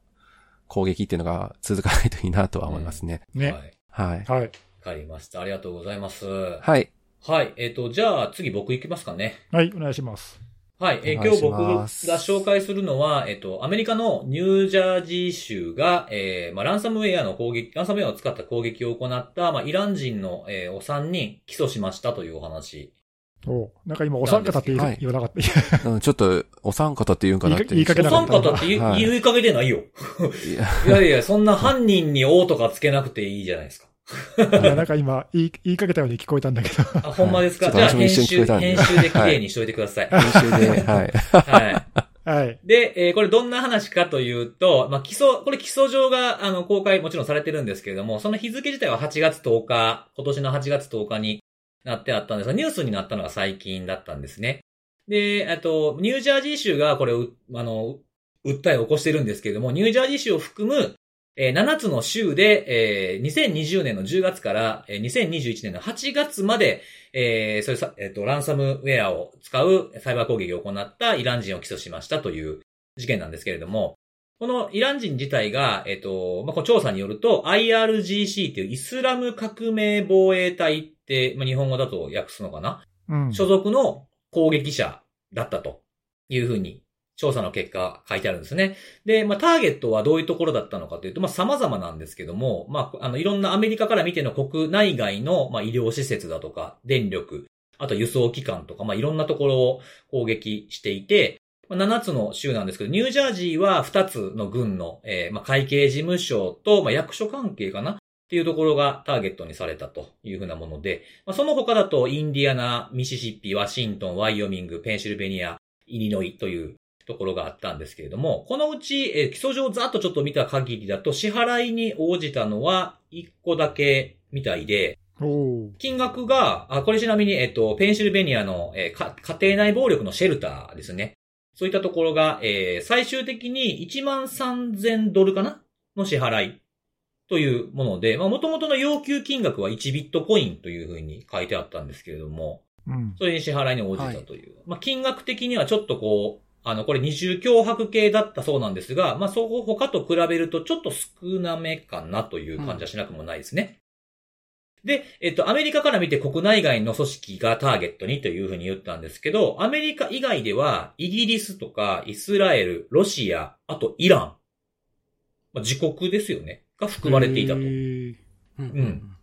攻撃っていうのが続かないといいなとは思いますね。ね。はい。はい。はい。わかりました。ありがとうございます。はい。はい。えっ、と、じゃあ次僕行きますかね。はい、お願いします。はい。えー今日僕が紹介するのは、えっ、と、アメリカのニュージャージー州が、えーまあ、ランサムウェアの攻撃、ランサムウェアを使った攻撃を行った、まあ、イラン人の、えーお3人起訴しましたというお話。おなんか今、お三方って言,、はい言わなかった。うんちょっと、お三方って言うんかなって。言いかけおなかった三方って言,、はい言いかけてないよ。いや いやいや、そんな犯人に王とかつけなくていいじゃないですか。なんか今、言い言いかけたように聞こえたんだけど。あ、ほんまですか、はいじゃあ編集、編集で綺麗にしといてください。練習で、はい。はい。はい。で、えーこれどんな話かというと、まあ、基礎、これ基礎上が、あの、公開もちろんされてるんですけれども、その日付自体は8月10日、今年の8月10日になってあったんですが、ニュースになったのが最近だったんですね。で、あと、ニュージャージー州がこれを、うあの、訴えを起こしてるんですけれども、ニュージャージー州を含む、えー7つの州で、えー2020年の10月から、えー2021年の8月まで、えーそれさ、えっ、と、ランサムウェアを使うサイバー攻撃を行ったイラン人を起訴しましたという事件なんですけれども、このイラン人自体が、えっ、と、まあ、調査によると、IRGC というイスラム革命防衛隊って、まあ、日本語だと訳すのかな、うん。所属の攻撃者だったというふうに調査の結果書いてあるんですね。で、まあ、ターゲットはどういうところだったのかというと、まあ、様々なんですけども、まあ、あの、いろんなアメリカから見ての国内外の、まあ、医療施設だとか、電力、あと輸送機関とか、まあ、いろんなところを攻撃していて、まあ7つの州なんですけど、ニュージャージーは2つの軍の、えーまあ、会計事務所と、まあ、役所関係かな？っていうところがターゲットにされたというふうなもので、まあ、その他だと、インディアナ、ミシシッピ、ワシントン、ワイオミング、ペンシルベニア、イリノイというところがあったんですけれども、このうち、えー基礎上ざっとちょっと見た限りだと、支払いに応じたのは1個だけみたいで、金額が、あ、これちなみに、えっと、ペンシルベニアの、えーか家庭内暴力のシェルターですね。そういったところが、えー最終的に1万3000ドルかなの支払いというもので、まあ、元々の要求金額は1ビットコインというふうに書いてあったんですけれども、うん。それに支払いに応じたという。まあ、金額的にはちょっとこう、あの、これ二重脅迫系だったそうなんですが、まあ、そこ他と比べるとちょっと少なめかなという感じはしなくもないですね。で、えっと、アメリカから見て国内外の組織がターゲットにというふうに言ったんですけど、アメリカ以外では、イギリスとかイスラエル、ロシア、あとイラン、まあ、自国ですよね、が含まれていたと。うん。うん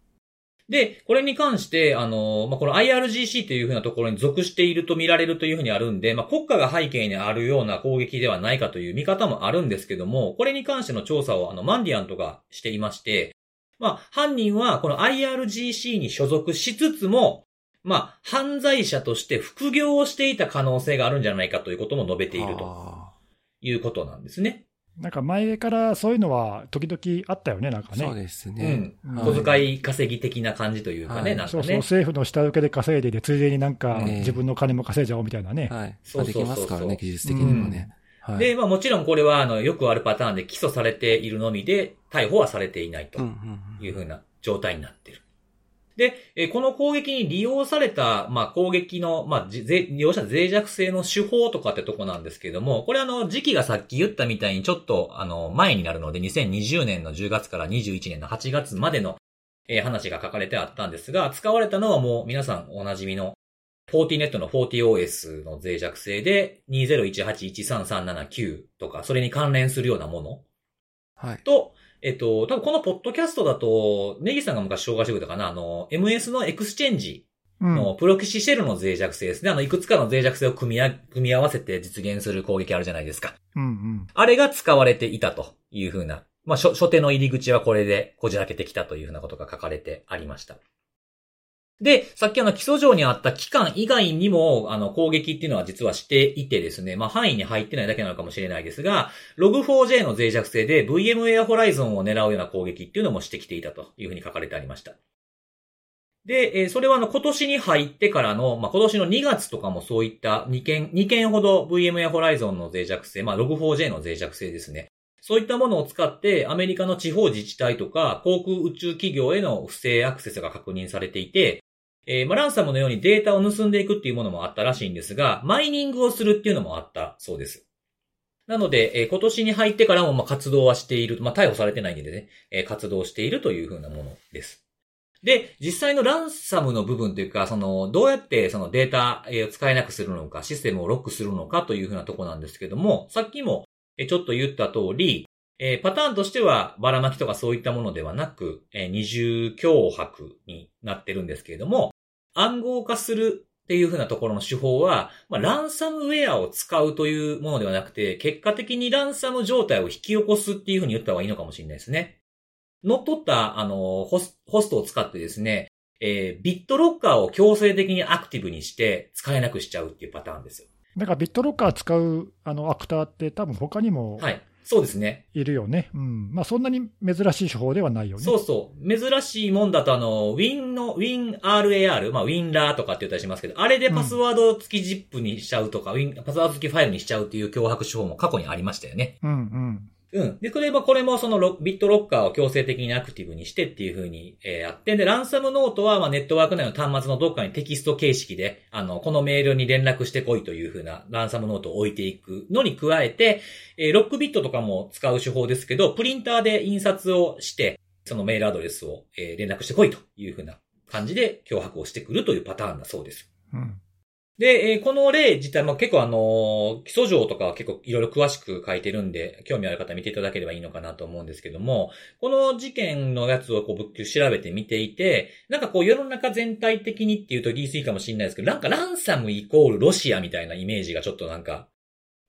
で、これに関して、あの、まあ、この IRGC というふうなところに属していると見られるというふうにあるんで、まあ、国家が背景にあるような攻撃ではないかという見方もあるんですけども、これに関しての調査をあの、マンディアントがしていまして、まあ、犯人はこの IRGC に所属しつつも、まあ、犯罪者として副業をしていた可能性があるんじゃないかということも述べているとあいうことなんですね。なんか前からそういうのは時々あったよね、なんかね。ーそうですうね。ん。はい小遣い稼ぎ的な感じというかね、はい。なんかそうそう、ね。政府の下請けで稼いでいて、ついでになんかええ。自分の金も稼いじゃおうみたいなね。はい。そうできますからね、技術的にもね。はい。で、まあもちろんこれはあのよくあるパターンで起訴されているのみで逮捕はされていないとうんうんうんいうふうな状態になっている。で、えーこの攻撃に利用された、まあ攻撃の、まあ利用者脆弱性の手法とかってとこなんですけれども、これあの時期がさっき言ったみたいにちょっとあの前になるので2020年の10月から21年の8月までの、えー話が書かれてあったんですが、使われたのはもう皆さんおなじみの 40net の 40OS の脆弱性で20181339とか、それに関連するようなものはい。と、えっと、多分このポッドキャストだと、ネギさんが昔紹介してくれたかな、あの、MS の Exchange うん。の ProxyShell の脆弱性ですね。あの、いくつかの脆弱性を組みあ組み合わせて実現する攻撃あるじゃないですか。うんうん。あれが使われていたというふうな、まあ、初初手の入り口はこれでこじ開けてきたというふうなことが書かれてありました。で、さっきあの起訴状にあった期間以外にも、あの攻撃っていうのは実はしていてですね、まあ範囲に入ってないだけなのかもしれないですが、Log4j の脆弱性で VMware Horizon を狙うような攻撃っていうのもしてきていたというふうに書かれてありました。で、えそれはあの、今年に入ってからの、まあ、今年の2月とかもそういった2件、2件ほど VM や Horizon の脆弱性、まあ、Log4j の脆弱性ですね。そういったものを使って、アメリカの地方自治体とか、航空宇宙企業への不正アクセスが確認されていて、えーまあ、ランサムのようにデータを盗んでいくっていうものもあったらしいんですが、マイニングをするっていうのもあったそうです。なので、えー今年に入ってからもま活動はしている。まあ、逮捕されてないんでね、えー活動しているというふうなものです。で、実際のランサムの部分というか、その、どうやってそのデータを使えなくするのか、システムをロックするのかというふうなとこなんですけども、さっきもえちょっと言った通り、えーパターンとしてはばらまきとかそういったものではなく、えー二重脅迫になってるんですけれども、暗号化するっていうふうなところの手法は、まあ、ランサムウェアを使うというものではなくて、結果的にランサム状態を引き起こすっていうふうに言った方がいいのかもしれないですね。乗っ取った、あの、ホスホストを使ってですね、えービットロッカーを強制的にアクティブにして使えなくしちゃうっていうパターンですよ。なんかビットロッカー使うあのアクターって、多分他にもはい。そうですね。いるよね。うん。まあ、そんなに珍しい手法ではないよね。そうそう。珍しいもんだとあの、Win の、WinRAR、まあ WinRAR とかって言ったりしますけど、あれでパスワード付き ZIP にしちゃうとか、Win パスワード付きファイルにしちゃうっていう脅迫手法も過去にありましたよね。うんうん。うん。で、例えばこれもそのビットロッカーを強制的にアクティブにしてっていう風に、えーやって、で、ランサムノートは、まあ、ネットワーク内の端末のどっかにテキスト形式で、あの、このメールに連絡してこいという風なランサムノートを置いていくのに加えて、えーロックビットとかも使う手法ですけど、プリンターで印刷をして、そのメールアドレスを、えー連絡してこいという風な感じで脅迫をしてくるというパターンだそうです。うん。で、えーこの例自体も結構あのー基礎上とかは結構いろいろ詳しく書いてるんで、興味ある方見ていただければいいのかなと思うんですけども、この事件のやつをこう僕調べてみていて、なんかこう世の中全体的にっていうと言い過ぎかもしれないですけど、なんかランサムイコールロシアみたいなイメージがちょっとなんか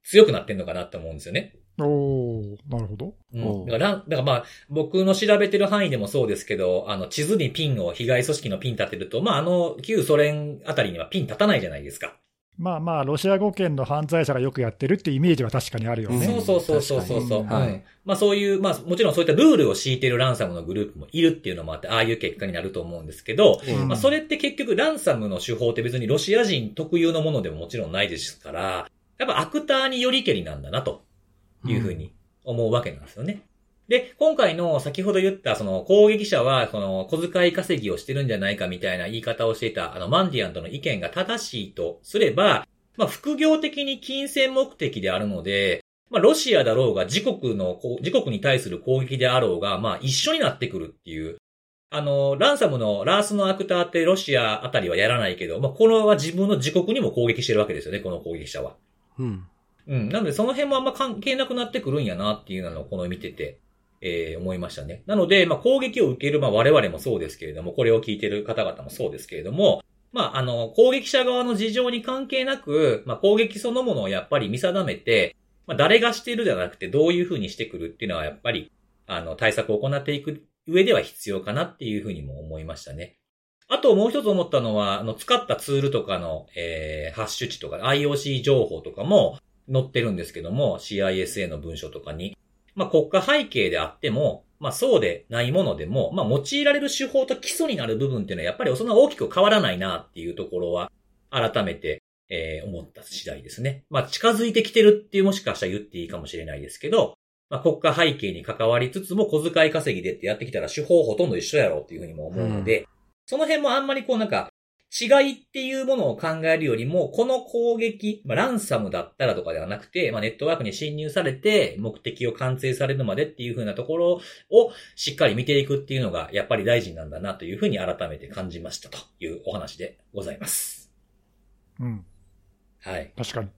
強くなってんのかなと思うんですよね。おー、なるほど。うん。だから、だからまあ、僕の調べてる範囲でもそうですけど、あの、地図にピンを、被害組織のピン立てると、まあ、あの、旧ソ連あたりにはピン立たないじゃないですか。まあまあ、ロシア語圏の犯罪者がよくやってるっていうイメージは確かにあるよね。うんそうそうそうそうそうはいうんまあそういう、まあもちろんそういったルールを敷いてるランサムのグループもいるっていうのもあって、ああいう結果になると思うんですけど、ええうんまあそれって結局ランサムの手法って別にロシア人特有のものでももちろんないですから、やっぱアクターによりけりなんだなというふうに思うわけなんですよね。で、今回の先ほど言ったその攻撃者はその小遣い稼ぎをしてるんじゃないかみたいな言い方をしていたあのマンディアンとの意見が正しいとすれば、まあ副業的に金銭目的であるので、まあロシアだろうが自国の、自国に対する攻撃であろうが、まあ一緒になってくるっていう。あの、ランサムのラースのアクターってロシアあたりはやらないけど、まあこれは自分の自国にも攻撃してるわけですよね、この攻撃者は。うん。うん。なので、その辺もあんま関係なくなってくるんやなっていうのをこの見てて、えー思いましたね。なので、まあ、攻撃を受ける、まあ、我々もそうですけれども、これを聞いてる方々もそうですけれども、まあ、あの、攻撃者側の事情に関係なく、まあ、攻撃そのものをやっぱり見定めて、まあ、誰がしてるじゃなくて、どういうふうにしてくるっていうのは、やっぱり、あの、対策を行っていく上では必要かなっていうふうにも思いましたね。あともう一つ思ったのは、あの、使ったツールとかの、えー、ハッシュ値とか、IOC 情報とかも載ってるんですけども、CISA の文書とかに。まあ、国家背景であっても、まあ、そうでないものでも、まあ、用いられる手法と基礎になる部分っていうのは、やっぱりそんな大きく変わらないなっていうところは、改めて、えー思った次第ですね。まあ、近づいてきてるっていうもしかしたら言っていいかもしれないですけど、まあ、国家背景に関わりつつも小遣い稼ぎでってやってきたら手法ほとんど一緒やろうっていうふうにも思うので、その辺もあんまりこうなんか、違いっていうものを考えるよりも、この攻撃、まあ、ランサムだったらとかではなくて、まあ、ネットワークに侵入されて、目的を完成されるまでっていう風なところをしっかり見ていくっていうのが、やっぱり大事なんだなというふうに改めて感じましたというお話でございます。うん。はい。確かに。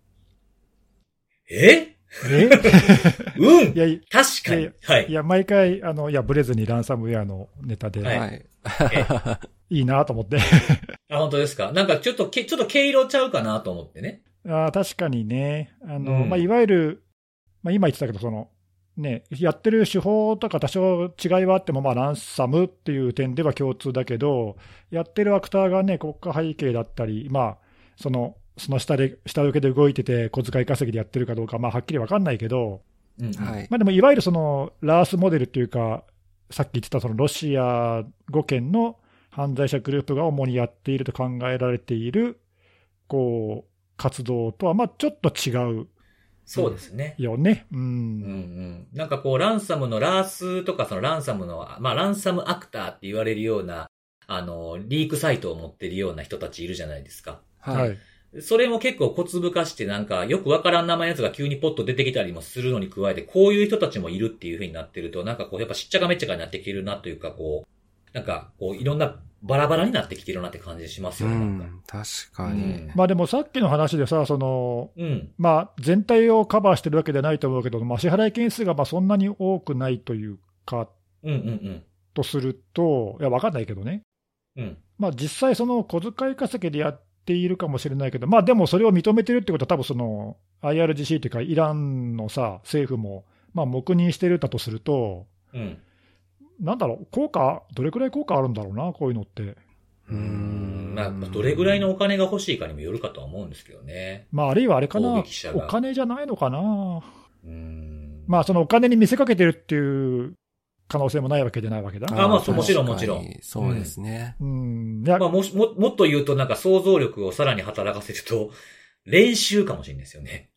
え？え？うんいや、い確かに。はい。や、毎回、あの、いや、ブレずにランサムウェアのネタで、はいはい。いいなと思って。あ、本当ですか？なんかちょっとけ、ちょっと毛色ちゃうかなと思ってね。あー確かにね。あの、うんまあ、いわゆる、まあ、今言ってたけど、その、ね、やってる手法とか多少違いはあっても、まあ、ランサムっていう点では共通だけど、やってるアクターがね、国家背景だったり、まあ、その、その下で、下請けで動いてて、小遣い稼ぎでやってるかどうか、まあ、はっきり分かんないけど、うん。はい。まあ、でも、いわゆるその、ラースモデルっていうか、さっき言ってたそのロシア語圏の犯罪者グループが主にやっていると考えられている、こう、活動とは、まあ、ちょっと違うそうですね。よね。う。うんんうん。なんかこう、ランサムのラースとか、そのランサムの、まあ、ランサムアクターって言われるような、あの、リークサイトを持ってるような人たちいるじゃないですか。は。はいい。それも結構小粒化してなんかよくわからん名前のやつが急にポッと出てきたりもするのに加えて、こういう人たちもいるっていう風になってると、なんかこうやっぱしっちゃかめっちゃかになってきてるなというか、こう、なんかこういろんなバラバラになってきてるなって感じしますうよね、か。ん、確かに。まあでもさっきの話でさ、その、うん。まあ全体をカバーしてるわけではないと思うけど、まあ支払い件数がまあそんなに多くないというか、うんうんとすると、いや、わかんないけどね。うん。うん。まあ実際その小遣い稼ぎでやっているかもしれないけど、まあでもそれを認めてるってことは多分その IRGC っていうかイランのさ、政府も、まあ黙認してるんだとすると、うん。なんだろう、効果、どれくらい効果あるんだろうな、こういうのって。うん。まあ、どれぐらいのお金が欲しいかにもよるかとは思うんですけどね。まああるいはあれかな、お金じゃないのかな。うーん。まあそのお金に見せかけてるっていう可能性もないわけじゃないわけだ。あまあそうもちろんもちろんそうですね。うん。いや、まあもし、も、もっと言うとなんか想像力をさらに働かせると、練習かもしれないですよね。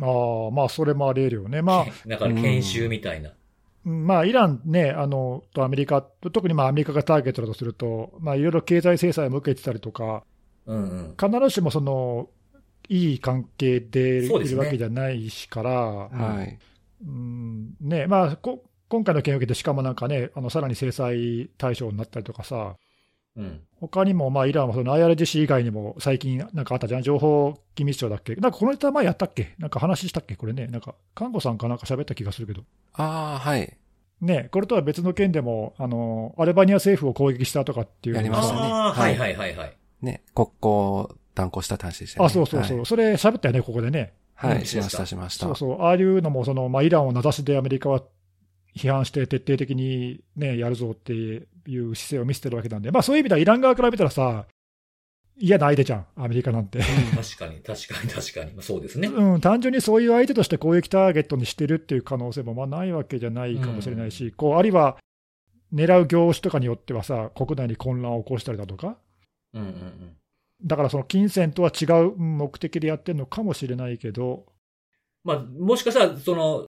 ああ、まあそれもあり得るよね。まあ、だから研修みたいな。うんまあ、イランね、あの、とアメリカ、特にまあアメリカがターゲットだとすると、まあいろいろ経済制裁も受けてたりとか、うんうん。必ずしもその、いい関係でいるわけじゃないしから、はい。うんね、まあこ、今回の件を受けて、しかもなんかね、あのさらに制裁対象になったりとかさ、うん。他にもまあイランはその IRGC 以外にも最近なんかあったじゃん、情報機密庁だっけ、なんかこのネタ前やったっけ、なんか話したっけ、これね、なんか、看護さんかなんか喋った気がするけど、ああ、はい。ね、これとは別の件でも、あのアルバニア政府を攻撃したとかっていうやりましたねああ、ははいいはいはいはい。ね、国交断交した話でしたね。あ、そうそうそう、はい。それ喋ったよね、ここでね。はい、うんしました、しました。そうそう、ああいうのもその、まあ、イランを名指しでアメリカは批判して、徹底的に、ね、やるぞっていう姿勢を見せてるわけなんで、まあ、そういう意味ではイラン側から見たらさ、嫌な相手じゃん、アメリカなんて。確かに、確かに、確かに。まあそうですね。うん、単純にそういう相手として攻撃ターゲットにしてるっていう可能性もまあないわけじゃないかもしれないし、こうあるいは狙う業種とかによってはさ、国内に混乱を起こしたりだとか、うんうんうん。だからその金銭とは違ううん目的でやってるのかもしれないけど、まあ、もしかしたら、その、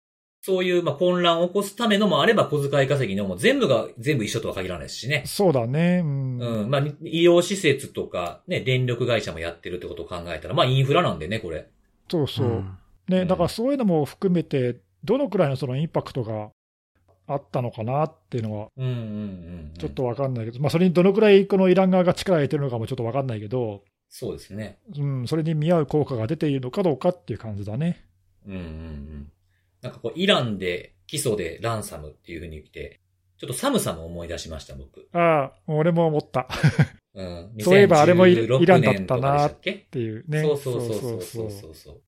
そういう、まあ、混乱を起こすためのもあれば、小遣い稼ぎのも全部が全部一緒とは限らないしね。そうだね、うん、うん。まあ、医療施設とか、ね、電力会社もやってるってことを考えたら、まあ、インフラなんでね、これ。そうそう、んね、うんだからそういうのも含めて、どのくらいのそのインパクトがあったのかなっていうのは、うんうんうんうん。ちょっとわかんないけど、まあ、それにどのくらいこのイラン側が力を入れてるのかもちょっとわかんないけど、そうですね。うん、それに見合う効果が出ているのかどうかっていう感じだね。うんうんうん。なんかこう、イランで、基礎でランサムっていう風に言って、ちょっと寒さも思い出しました、僕。ああ、俺も思った。うん。そういえばあれもイランだったなっていうね。そうそうそうそうそうそうそう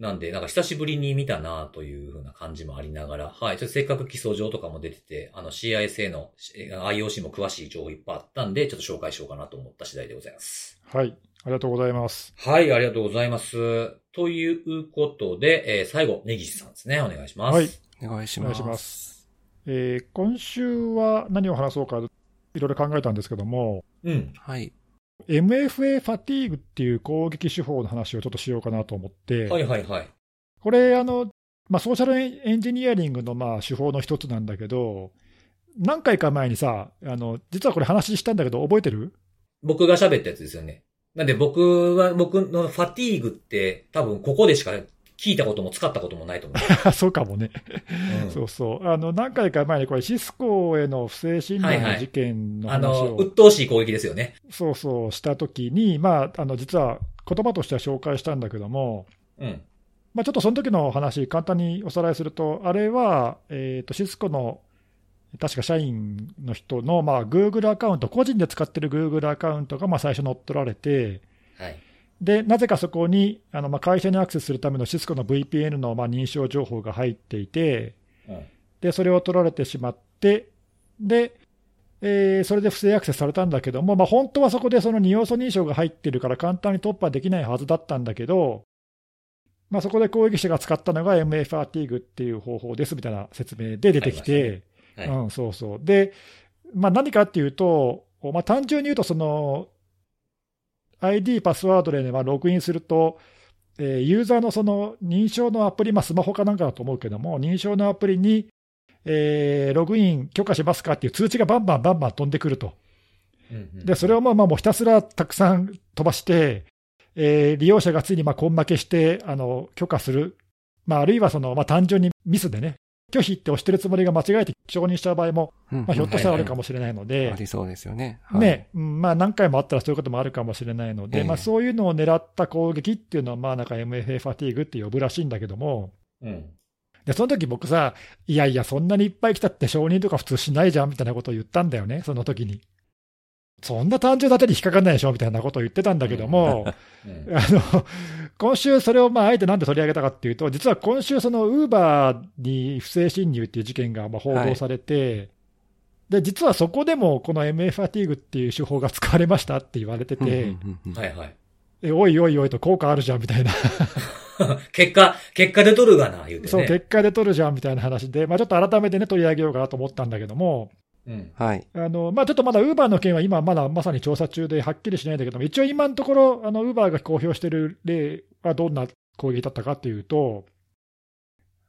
なんで、なんか久しぶりに見たなという風な感じもありながら、はい、ちょっとせっかく基礎上とかも出てて、あの CISA の IOC も詳しい情報いっぱいあったんで、ちょっと紹介しようかなと思った次第でございます。はい、ありがとうございます。はい、ありがとうございます。ということで、えー最後、根岸さんですね、お願いします。はいお願いします。お願いしますえー今週は何を話そうか、いろいろ考えたんですけども、うん。はい。MFA ファティーグっていう攻撃手法の話をちょっとしようかなと思って、はいはいはい。これ、あの、まあ、ソーシャルエンジニアリングのまあ手法の一つなんだけど、何回か前にさ、あの、実はこれ話したんだけど、覚えてる？僕が喋ったやつですよね。なんで僕は、僕のファティーグって多分ここでしか聞いたことも使ったこともないと思 そうかもね。う。うんそうそう。あの、何回か前にこれ、シスコへの不正侵入の事件のあ話の、を、鬱陶しい攻撃ですよね。そうそう、したときに、まあ、あの、実は言葉としては紹介したんだけども、うん。まあ、ちょっとその時の話、簡単におさらいすると、あれは、えっ、と、シスコの、確か社員の人の、まあ、Google アカウント、個人で使ってる Google アカウントが、まあ、最初乗っ取られて、はい。で、なぜかそこに、あの、まあ、会社にアクセスするためのシスコの VPN の、まあ、認証情報が入っていて、うん。で、それを取られてしまって、で、えーそれで不正アクセスされたんだけども、まあ、本当はそこでその二要素認証が入ってるから簡単に突破できないはずだったんだけど、まあ、そこで攻撃者が使ったのがグっていう方法ですみたいな説明で出てきて、はい。うん、そうそう。で、まあ、何かっていうと、まあ、単純に言うと、その、ID、パスワードで、まあ、ログインすると、えーユーザーのその認証のアプリ、まあ、スマホかなんかだと思うけども、認証のアプリに、えーログイン許可しますかっていう通知がバンバンバンバン飛んでくると。うんうんで、それをまあまあもうひたすらたくさん飛ばして、えー利用者がついにまあ根負けしてあの許可する、まあ、あるいはその、まあ、単純にミスでね、拒否って押してるつもりが間違えて承認しちゃう場合も、うんまあ、ひょっとしたらあるかもしれないのであ、りそうですよね。はいねうんまあ、何回もあったらそういうこともあるかもしれないので、ええまあ、そういうのを狙った攻撃っていうのは、まあ、なんか MFA ファティーグって呼ぶらしいんだけども、うん。でその時僕さ、いやいや、そんなにいっぱい来たって承認とか普通しないじゃんみたいなことを言ったんだよね、その時に。そんな単純だけに引っかかんないでしょみたいなことを言ってたんだけども、うんあの今週、それをまああえてなんで取り上げたかっていうと、実は今週、そのウーバーに不正侵入っていう事件がまあ報道されて、で実はそこでもこの MA ファティーグっていう手法が使われましたって言われてて、うんうんはいはい。えおいおいおいと効果あるじゃんみたいな、結果、結果で取るがな、言うてね。そう、結果で取るじゃんみたいな話で、まあ、ちょっと改めてね、取り上げようかなと思ったんだけども、うん。はい。あのまあ、ちょっとまだウーバーの件は今、まだまさに調査中ではっきりしないんだけども、一応今のところ、ウーバーが公表している例はどんな攻撃だったかっていうと、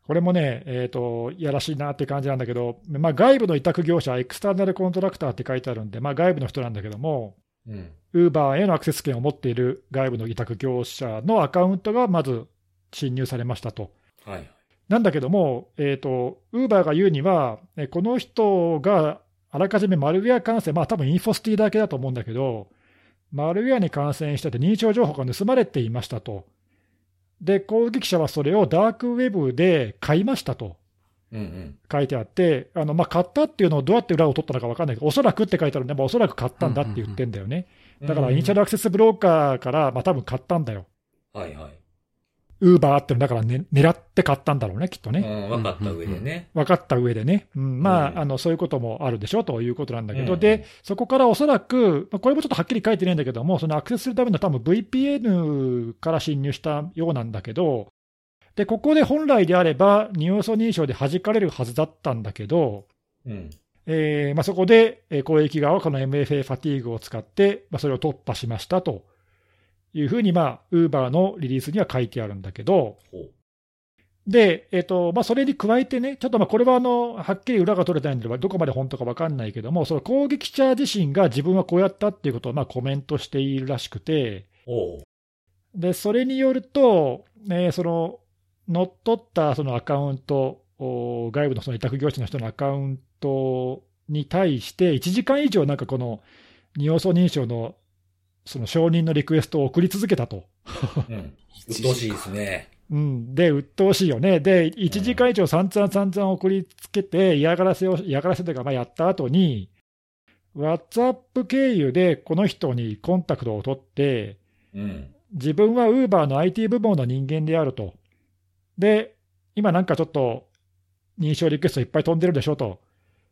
これもね、えーと、いやらしいなって感じなんだけど、まあ、外部の委託業者、エクスターナルコントラクターって書いてあるんで、まあ、外部の人なんだけども、うん。ウーバーへのアクセス権を持っている外部の委託業者のアカウントがまず侵入されましたと。はい。なんだけども、えーと、ウーバーが言うには、えこの人があらかじめマルウェア感染、まあ多分インフォスティだけだと思うんだけど、マルウェアに感染してて認証情報が盗まれていましたと。で、攻撃者はそれをダークウェブで買いましたとうんうん。書いてあって、あのまあ、買ったっていうのをどうやって裏を取ったのか分かんないけど、おそらくって書いてあるんで、まあおそらく買ったんだって言ってんだよね。だからイニシャルアクセスブローカーから、まあ多分買ったんだよ。はいはい。ウーバーってのだから、ね、狙って買ったんだろうね、きっとね。うん、分かった上でね。分かった上でね、うん、まあ、うんあのそういうこともあるでしょということなんだけど、うんでそこからおそらく、まあこれもちょっとはっきり書いてないんだけども、そのアクセスするための多分 VPN から侵入したようなんだけど、でここで本来であれば、二要素認証で弾かれるはずだったんだけど、うん。えーまあ、そこでえー攻撃側はこの MFA ファティーグを使って、まあ、それを突破しましたというふうに、まあ、ウーバーのリリースには書いてあるんだけど。で、えっとまあ、それに加えてね、ちょっとまあこれはあのはっきり裏が取れてないので、どこまで本当か分かんないけども、その攻撃者自身が自分はこうやったっていうことをまあコメントしているらしくて。でそれによると、ね、その乗っ取ったそのアカウント、お外部のその委託業者の人のアカウントに対して、1時間以上、なんかこの二要素認証のその承認のリクエストを送り続けたと。うん。うっとうしいですね。うん、で、鬱陶しいよね。で、1時間以上散々散々送りつけて、嫌がらせを、嫌がらせというか、まあ、やった後に、WhatsApp 経由でこの人にコンタクトを取って、うん。自分は Uber の IT 部門の人間であると。で、今なんかちょっと認証リクエストいっぱい飛んでるでしょと。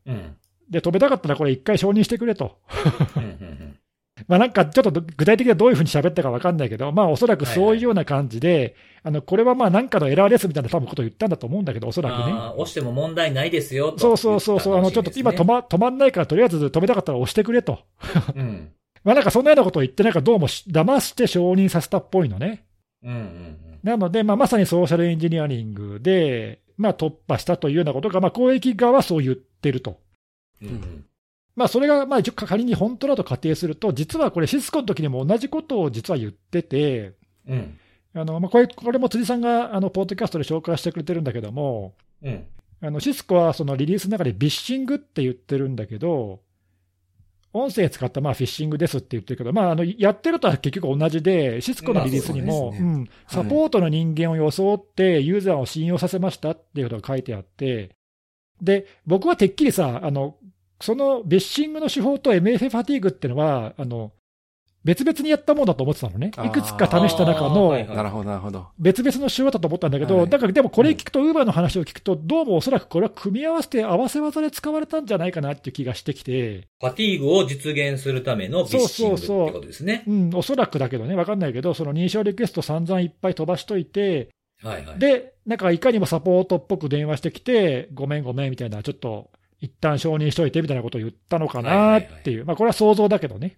うん。で、飛べたかったらこれ一回承認してくれと。うんうんまあなんかちょっと具体的にはどういうふうに喋ったか分かんないけど、まあおそらくそういうような感じで、あのこれはまあなんかのエラーですみたいな多分ことを言ったんだと思うんだけど、おそうん。らくね。押しても問題ないですよ、とそうそうそうそう、あのちょっと今止ま、止まんないから、とりあえず止めたかったら押してくれと。うん。まあなんかそんなようなことを言って、なんかどうもし騙して承認させたっぽいのね。うんうんなので、まあ、まさにソーシャルエンジニアリングで、まあ、突破したというようなことが、まあ、公益側はそう言ってると。うん。うんまあ、それが、まあ、仮に本当だと仮定すると、実はこれ、シスコの時にも同じことを実は言ってて、うん。あのまあ、これこれも辻さんがあのポッドキャストで紹介してくれてるんだけども、うん。あのシスコはそのリリースの中でビッシングって言ってるんだけど、音声使ったまあフィッシングですって言ってるけど、まあ、あのやってるとは結局同じで、シスコのリリースにも、うんサポートの人間を装って、ユーザーを信用させましたっていうことが書いてあって、で僕はてっきりさ、あのそのビッシングの手法と MFA ファティーグっていうのは、あの別々にやったものだと思ってたのね、いくつか試した中のなるほど、なるほど。別々の手話だと思ったんだけど、はい。だからでもこれ聞くと、ウーバーの話を聞くと、どうもおそらくこれは組み合わせて合わせ技で使われたんじゃないかなっていう気がしてきて、ファティーグを実現するためのビッシングってことですね。うん、おそらくだけどね、分かんないけど、その認証リクエスト散々いっぱい飛ばしといて、はいはい。で、なんかいかにもサポートっぽく電話してきて、ごめんごめんみたいな、ちょっと一旦承認しといてみたいなことを言ったのかなっていう、まあこれは想像だけどね。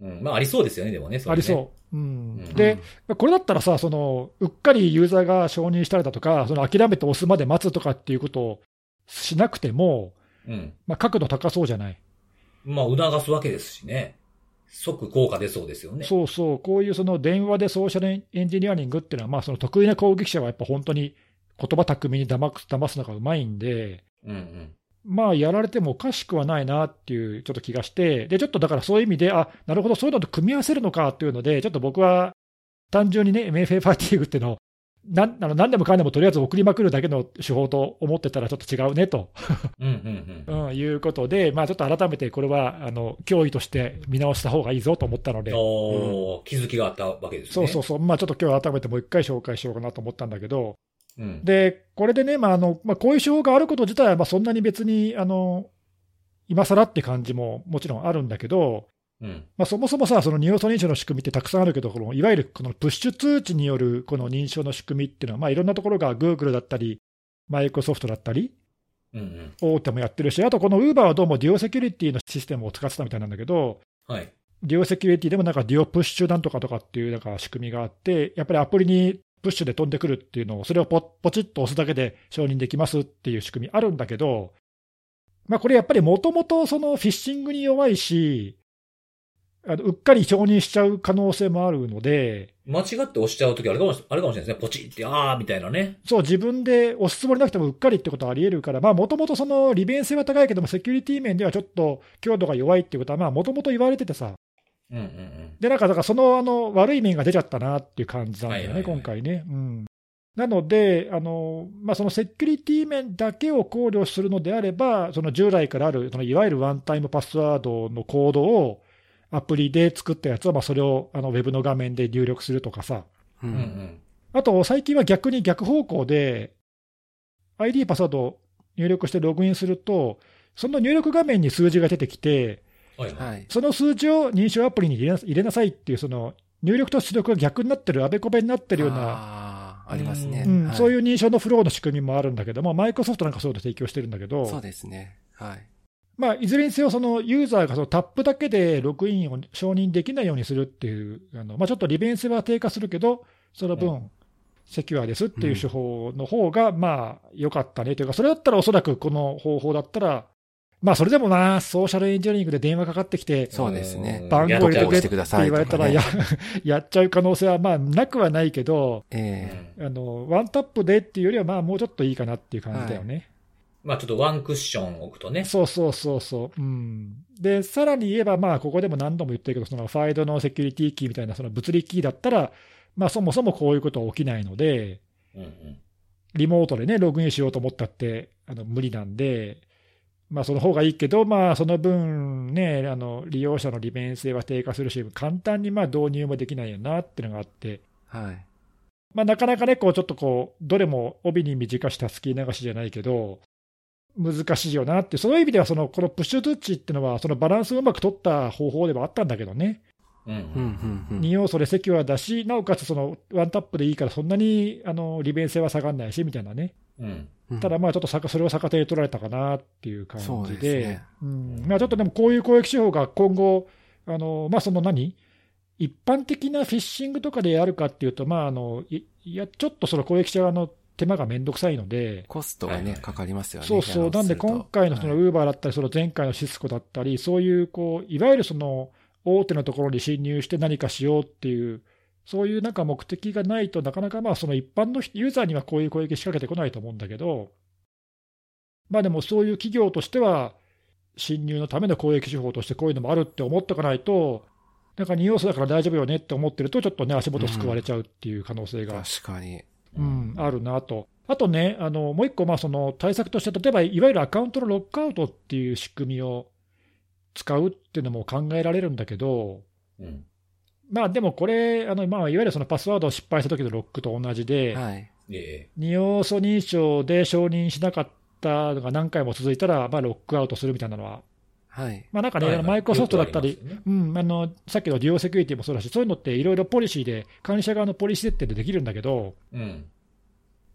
うん。まあ、ありそうですよね、でもね。ねありそう。うんうんで、これだったらさ、その、うっかりユーザーが承認したりだとか、その諦めて押すまで待つとかっていうことをしなくても、うん。まあ、角度高そうじゃない。まあ、促すわけですしね。即効果出そうですよね。そうそう、こういうその電話でソーシャルエンジニアリングっていうのは、まあ、その得意な攻撃者はやっぱ本当に言葉巧みに騙す騙すのがうまいんで、うんうん。まあ、やられてもおかしくはないなっていうちょっと気がして、で、ちょっとだからそういう意味で、あ、なるほど、そういうのと組み合わせるのかっていうので、ちょっと僕は単純にね、メイファティーグっていうのを、なんあの何でもかんでもとりあえず送りまくるだけの手法と思ってたらちょっと違うねと、うんうんうん。うん、いうことで、まあ、ちょっと改めてこれはあの脅威として見直した方がいいぞと思ったので、おー気づきがあったわけですね。そうそうそう、まあ、ちょっと今日改めてもう一回紹介しようかなと思ったんだけど、うん。で、これでね、まああのまあ、こういう手法があること自体は、まあ、そんなに別に、あの今更って感じももちろんあるんだけど、うん。まあ、そもそもさ、その二要素認証の仕組みってたくさんあるけど、このいわゆるこのプッシュ通知によるこの認証の仕組みっていうのは、まあ、いろんなところが Google だったり、マイクロソフトだったり、うんうん。大手もやってるし、あとこの Uber はどうもデュオセキュリティのシステムを使ってたみたいなんだけど、はい。デュオセキュリティでもなんかデュオプッシュなんとかとかっていうなんか仕組みがあって、やっぱりアプリにプッシュで飛んでくるっていうのを、それをポポチッと押すだけで承認できますっていう仕組みあるんだけど、まあ、これやっぱりもともとそのフィッシングに弱いし、あのうっかり承認しちゃう可能性もあるので、間違って押しちゃうときあるかもしあるかもしれないですね。ポチって、あーみたいなね。そう、自分で押すつもりなくてもうっかりってことはあり得るから、もともとその利便性は高いけども、セキュリティ面ではちょっと強度が弱いっていうことは、もともと言われててさ、うんうんうん。で、なんか、だからそのあの悪い面が出ちゃったなっていう感じなんだよね、はいはいはい今回ね。うん、なので、あのまあ、そのセキュリティ面だけを考慮するのであれば、その従来からある、そのいわゆるワンタイムパスワードのコードをアプリで作ったやつは、まあ、それをあのウェブの画面で入力するとかさ、ううんうんん。あと最近は逆に逆方向で、ID、パスワードを入力してログインすると、その入力画面に数字が出てきて、はい。その数字を認証アプリに入れなさいっていう、その入力と出力が逆になってる、あべこべになってるような、ありますね。うんはいそういう認証のフローの仕組みもあるんだけども、マイクロソフトなんかそういうの提供してるんだけど、そうですね。はい。まあ、いずれにせよ、そのユーザーがそのタップだけでログインを承認できないようにするっていう、あのまあ、ちょっと利便性は低下するけど、その分、うんセキュアですっていう手法の方が、まあ、良かったねというか、それだったらおそらくこの方法だったら、まあ、それでもな、ソーシャルエンジニアリングで電話かかってきて、そうですねうん番号入れてくれってしてください言われたらとやか、やっちゃう可能性はまあなくはないけど、えうんあのワンタップでっていうよりは、まあもうちょっといいかなっていう感じだよね。まあちょっとワンクッション置くとね。そうそうそうそう。うん、で、さらに言えば、まあここでも何度も言ってるけど、そのファイドのセキュリティキーみたいな、その物理キーだったら、まあそもそもこういうことは起きないので、うんうん。リモートでね、ログインしようと思ったってあの無理なんで、まあその方がいいけど、まあその分ね、あの利用者の利便性は低下するし、簡単にまあ導入もできないよなっていうのがあって、はい。まあ、なかなかね、こうちょっとこう、どれも帯に短したすき流しじゃないけど、難しいよなって、その意味ではその、このプッシュ通知っていうのは、そのバランスをうまく取った方法ではあったんだけどね。2要素でセキュアだし、なおかつそのワンタップでいいから、そんなにあの利便性は下がらないしみたいなね、うん。うんただまあちょっとさかそれを逆手に取られたかなっていう感そうじで、ね。うん。まあ、ちょっとでもこういう攻撃手法が今後、あのまあ、その何、一般的なフィッシングとかでやるかっていうと、まあ、あのいいやちょっとその攻撃者側の手間がめんどくさいので、コストがね、かかりますよね。そうそう、なんで今回のそのはい。ウーバーだったり、その前回のシスコだったり、そういうこういわゆるその大手のところに侵入して何かしようっていう、そういうなんか目的がないとなかなかまあその一般のユーザーにはこういう攻撃仕掛けてこないと思うんだけど、まあでもそういう企業としては、侵入のための攻撃手法としてこういうのもあるって思っておかないと、なんか2要素だから大丈夫よねって思ってると、ちょっとね、足元すくわれちゃうっていう可能性が、確かに。うん、あるなと。あとね、あのもう一個、まあその対策として、例えばいわゆるアカウントのロックアウトっていう仕組みを使うっていうのも考えられるんだけど、うん。まあでもこれ、あのまあ、いわゆるそのパスワードを失敗した時のロックと同じで、はい。え二要素認証で承認しなかったのが何回も続いたら、まあ、ロックアウトするみたいなのは、はい。まあ、なんかね、えはいはいマイクロソフトだったりねうん、あのさっきのデュオセキュリティもそうだし、そういうのっていろいろポリシーで、管理者側のポリシー設定でできるんだけど、うん。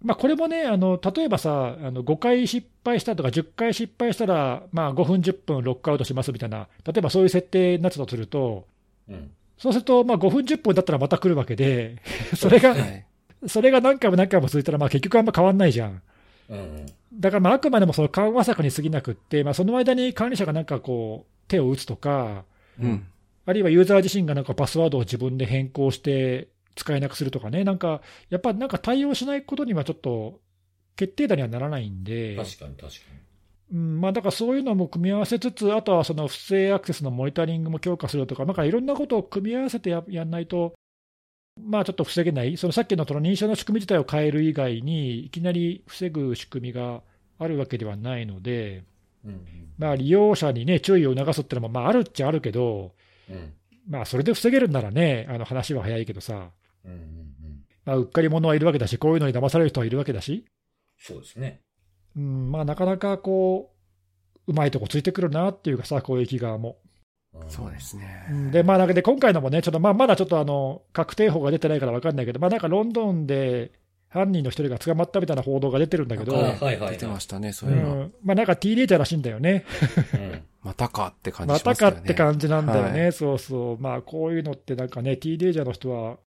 まあ、これもね、あの例えばさ、あの5回失敗したとか、10回失敗したら、まあ、5分、10分ロックアウトしますみたいな、例えばそういう設定になってたとすると、うん。そうすると、まあ、5分、10分だったらまた来るわけで、それが、はい。それが何回も何回も続いたら、まあ、結局あんま変わんないじゃん。うんうん。だからまああくまでもその緩和策に過ぎなくって、まあ、その間に管理者がなんかこう、手を打つとか、うん。あるいはユーザー自身がなんかパスワードを自分で変更して使えなくするとかね、なんか、やっぱなんか対応しないことにはちょっと決定打にはならないんで、確かに確かうんまあ、だからそういうのも組み合わせつつ、あとはその不正アクセスのモニタリングも強化するとか、なんかいろんなことを組み合わせてややんないと、まあちょっと防げない、そのさっきのその認証の仕組み自体を変える以外に、いきなり防ぐ仕組みがあるわけではないので、に。うんまあ、利用者に、ね、注意を促すっていうのも、まあ、あるっちゃあるけど、うん。うん。まあ、それで防げるんならね、あの話は早いけどさ、うんうんうん。まあ、うっかり者はいるわけだし、こういうのに騙される人はいるわけだし、そうですね。うん、まあ、なかなかこう、うまいとこついてくるなっていうかさ、攻撃側も。うんそうですね。うんで、まあ、なんかで今回のもね、ちょっとまあまだちょっとあの確定報が出てないから分かんないけど、まあ、なんかロンドンで犯人の一人が捕まったみたいな報道が出てるんだけど、あなんかねはいはいはい出てましたね、そうういうの。んまあ、なんかティーネイジャーらしいんだよね。うん。またかって感じましますよね。たかって感じなんだよね、はそうそう、まあこういうのってなんかね、ティージャーの人は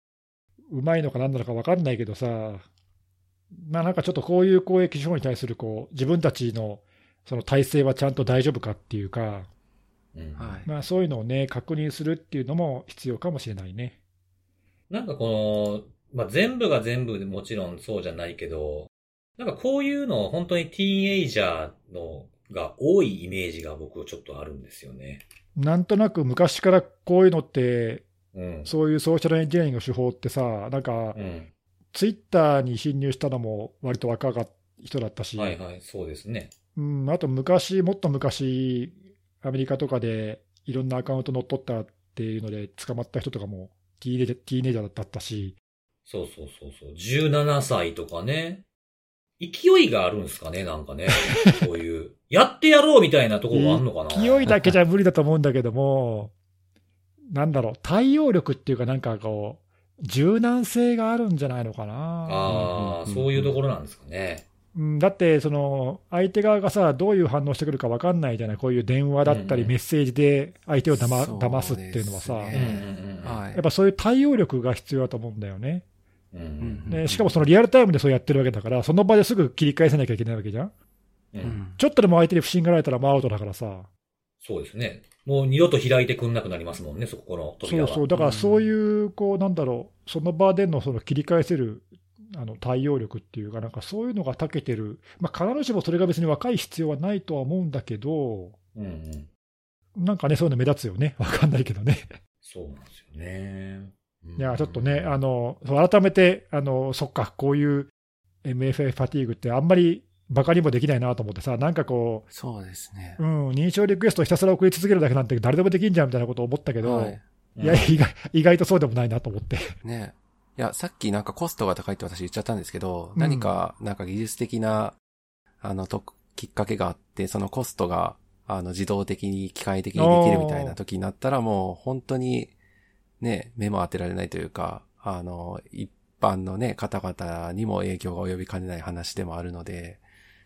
うまいのかなんなのか分かんないけどさ、まあなんかちょっとこういう攻撃手法に対するこう自分たちのその体制はちゃんと大丈夫かっていうか、うんはい。まあそういうのをね、確認するっていうのも必要かもしれないね。なんかこの、まあ、全部が全部でもちろんそうじゃないけど、なんかこういうの本当にティーンエイジャーのが多いイメージが僕ちょっとあるんですよね。なんとなく昔からこういうのって、うん。そういうソーシャルエンジニアリングの手法ってさ、なんかうん。ツイッターに侵入したのも割と若かった人だったし、はいはい、そうですね。うん、あと昔、もっと昔、アメリカとかでいろんなアカウント乗っ取ったっていうので捕まった人とかもティーネティーネイジャーだったし、そうそうそうそう。17歳とかね。勢いがあるんですかね、なんかね。そういう。やってやろうみたいなところがあんのかな。勢いだけじゃ無理だと思うんだけども、なんだろう、対応力っていうか、なんかこう、柔軟性があるんじゃないのかな。ああ、そういうところなんですかね。うん、だって、その相手側がさ、どういう反応してくるか分かんないじゃない、こういう電話だったり、メッセージで相手をだまそう騙すっていうのはさ、ねうんうん。はいやっ。ぱそういう対応力が必要だと思うんだよね。うんうんうんでしかもそのリアルタイムでそうやってるわけだから、その場ですぐ切り返さなきゃいけないわけじゃん。うんうんちょっとでも相手に不信がられたらもうアウトだからさ。そうですね。もう二度と開いてくんなくなりますもんね、そこの扉は。そうそう。だからそういう、こう、なんだろう、その場でのその切り返せるあの対応力っていうか、なんかそういうのが長けてる。まあ、必ずしもそれが別に若い必要はないとは思うんだけど、うんうん。なんかね、そういうの目立つよね。わかんないけどね。そうなんですよね。いや、ちょっとね、あの、改めて、あの、そっか、こういう MFA ファティーグってあんまりバカにもできないなと思ってさ、なんかこそうですねう、う。ん、認証リクエストをひたすら送り続けるだけなんて誰でもできんじゃんみたいなことを思ったけど、はい。いや、意外、意外とそうでもないなと思って。ね。いや、さっきなんかコストが高いって私言っちゃったんですけど、うん何か、なんか技術的な、あの、と、きっかけがあって、そのコストが、あの、自動的に、機械的にできるみたいな時になったら、もう本当に、ね、目も当てられないというか、あの、一般のね、方々にも影響が及びかねない話でもあるので、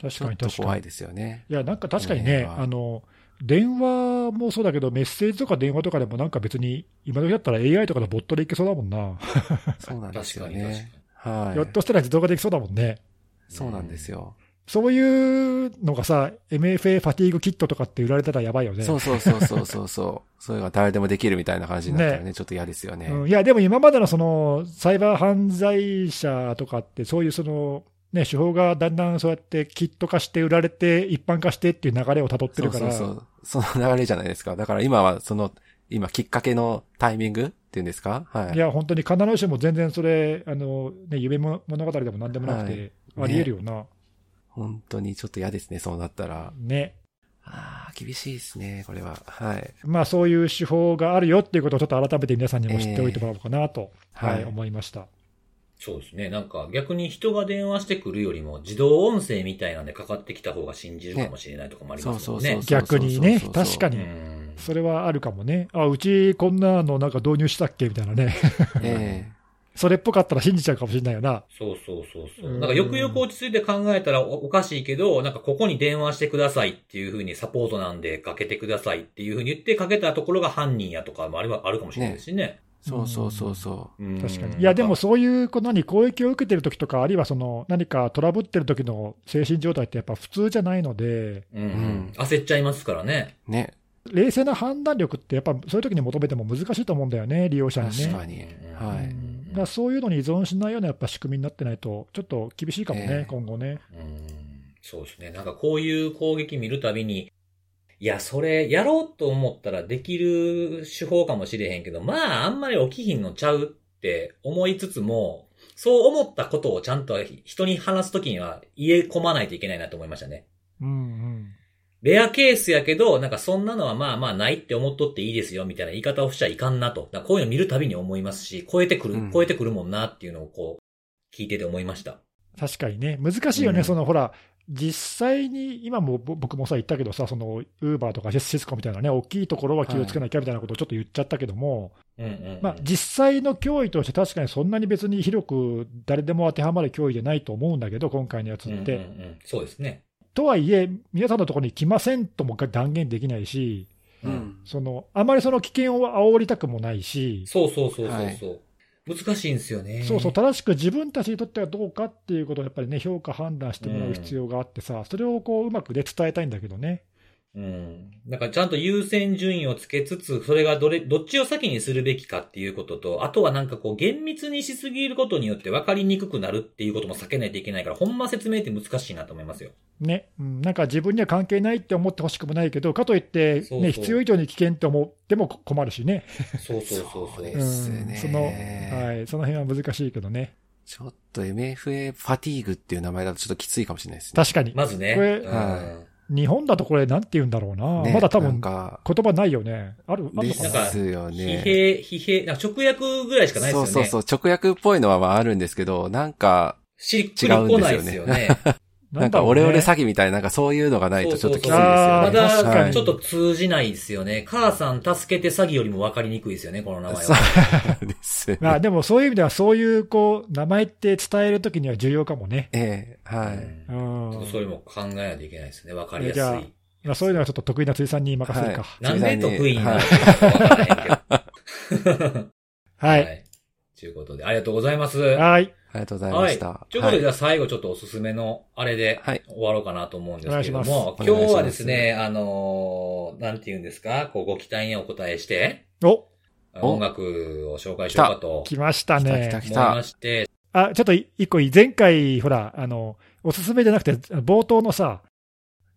確かに確かに。と怖いですよね。いや、なんか確かにこね、あの、電話もそうだけど、メッセージとか電話とかでもなんか別に、今時だったら AI とかのボットでいけそうだもんな。そうなんですよ確かに確かね。はい。ひょっとしたら自動化できそうだもんね。に。そうなんですよ。そういうのがさ、MFA ファティーグキットとかって売られたらやばいよね。そうそうそうそうそうそう。それが誰でもできるみたいな感じになったらね、ちょっと嫌ですよね。うんいや、でも今までのそのサイバー犯罪者とかって、そういうその、ね、手法がだんだんそうやってキット化して売られて、一般化してっていう流れをたどってるから、そうそうその流れじゃないですか。だから今はその、今きっかけのタイミングっていうんですか？はい。いや、本当に必ずしも全然それ、あのね、夢物語でもなんでもなくて、はいありえるよな。本当にちょっと嫌ですね、そうなったら。ね。ああ、厳しいですね、これは。はい。まあ、そういう手法があるよっていうことをちょっと改めて皆さんにも知っておいてもらおうかなと、はいええはい思いました。そうですね。なんか逆に人が電話してくるよりも自動音声みたいなんでかかってきた方が信じるかもしれないとかもありますもんね。ねそうそう逆にね、そうそうそう確かに、うんそれはあるかもね。あ、うちこんなのなんか導入したっけみたいなね。え それっぽかったら信じちゃうかもしれないよな。そうそうそうそうう。んなんかよくよく落ち着いて考えたらおおかしいけど、なんかここに電話してくださいっていう風にサポートなんでかけてくださいっていう風に言ってかけたところが犯人やとかもあればあるかもしれないですしね。そうそうそうそうん確かに。いや、でも、そういう、こう何、攻撃を受けてる時とか、あるいはその、何かトラブってる時の精神状態ってやっぱ普通じゃないので、うん、ん焦っちゃいますからね。う。ね。冷静な判断力ってやっぱそういう時に求めても難しいと思うんだよね、利用者にね。確かに。うんはい。うんだからそういうのに依存しないようなやっぱ仕組みになってないと、ちょっと厳しいかもね、ええ今後ね。うんそうですね。なんかこういう攻撃見るたびに、いや、それ、やろうと思ったらできる手法かもしれへんけど、まあ、あんまり起きひんのちゃうって思いつつも、そう思ったことをちゃんと人に話すときには言え込まないといけないなと思いましたね。うんうん。レアケースやけど、なんかそんなのはまあまあないって思っとっていいですよ、みたいな言い方をしちゃいかんなと。こういうの見るたびに思いますし、超えてくる、うん超えてくるもんなっていうのをこう、聞いてて思いました。確かにね、難しいよね、うんそのほら、実際に今もぼ僕もさ、言ったけどさ、そのウーバーとかシスコみたいなね、大きいところは気をつけなきゃみたいなことをちょっと言っちゃったけども。まあ、実際の脅威として、確かにそんなに別に広く誰でも当てはまる脅威じゃないと思うんだけど、今回のやつうんうんって。うん、そうですね。とはいえ、皆さんのところに来ませんとも断言できないし、うん。そのあまりその危険を煽りたくもないし、そうそうそうそうそう、はい難しいんですよね。そうそう、正しく自分たちにとってはどうかっていうことをやっぱりね、評価、判断してもらう必要があってさ、それをこううまくで伝えたいんだけどね。うん。なんかちゃんと優先順位をつけつつ、それがどれ、どっちを先にするべきかっていうことと、あとはなんかこう厳密にしすぎることによって分かりにくくなるっていうことも避けないといけないから、ほんま説明って難しいなと思いますよ。ね、うん、なんか自分には関係ないって思ってほしくもないけど、かといって、ね、そうそう。必要以上に危険って思っても困るしね、そうそうそうそう。そうでうんすね。そのはい、その辺は難しいけどね、ちょっと MFA ファティーグっていう名前だとちょっときついかもしれないですね。確かに、まずね。これうん。は日本だとこれ、なんて言うんだろうな、ねまだ多分なんか、言葉ないよね、あるあるですよ疲ね。弊、疲弊、なんか直訳ぐらいしかないですよね。そうそうそう、直訳っぽいのはまああるんですけど、なんか、しっくりこないですよね。なんかオレオレ詐欺みたいな、なんかそういうのがないとちょっときついですそうそうそうよね。まだちょっと通じないですよね。母さん助けて詐欺よりも分かりにくいですよね、この名前そは。うですね。まあでもそういう意味では、そういうこう名前って伝えるときには重要かもね。ええ、はい。うんうんちょっとそれも考えないといけないですね。分かりやすい。まあ、そういうのはちょっと得意な辻さんに任せるか。なんで得意になるはいのか分からへんけど。は。はいということで、ありがとうございます。はい。ありがとうございまはい。した。ということで、じはゃあ最後ちょっとおすすめのあれではい終わろうかなと思うんですけれども、いします今日はですね、あのーなんて言うんですか、こうご期待にお答えして、お、お音楽を紹介しようかと来ました来たね来。た来思いまして、あ、ちょっと一個いい、前回、ほら、あの、おすすめじゃなくて、冒頭のさ、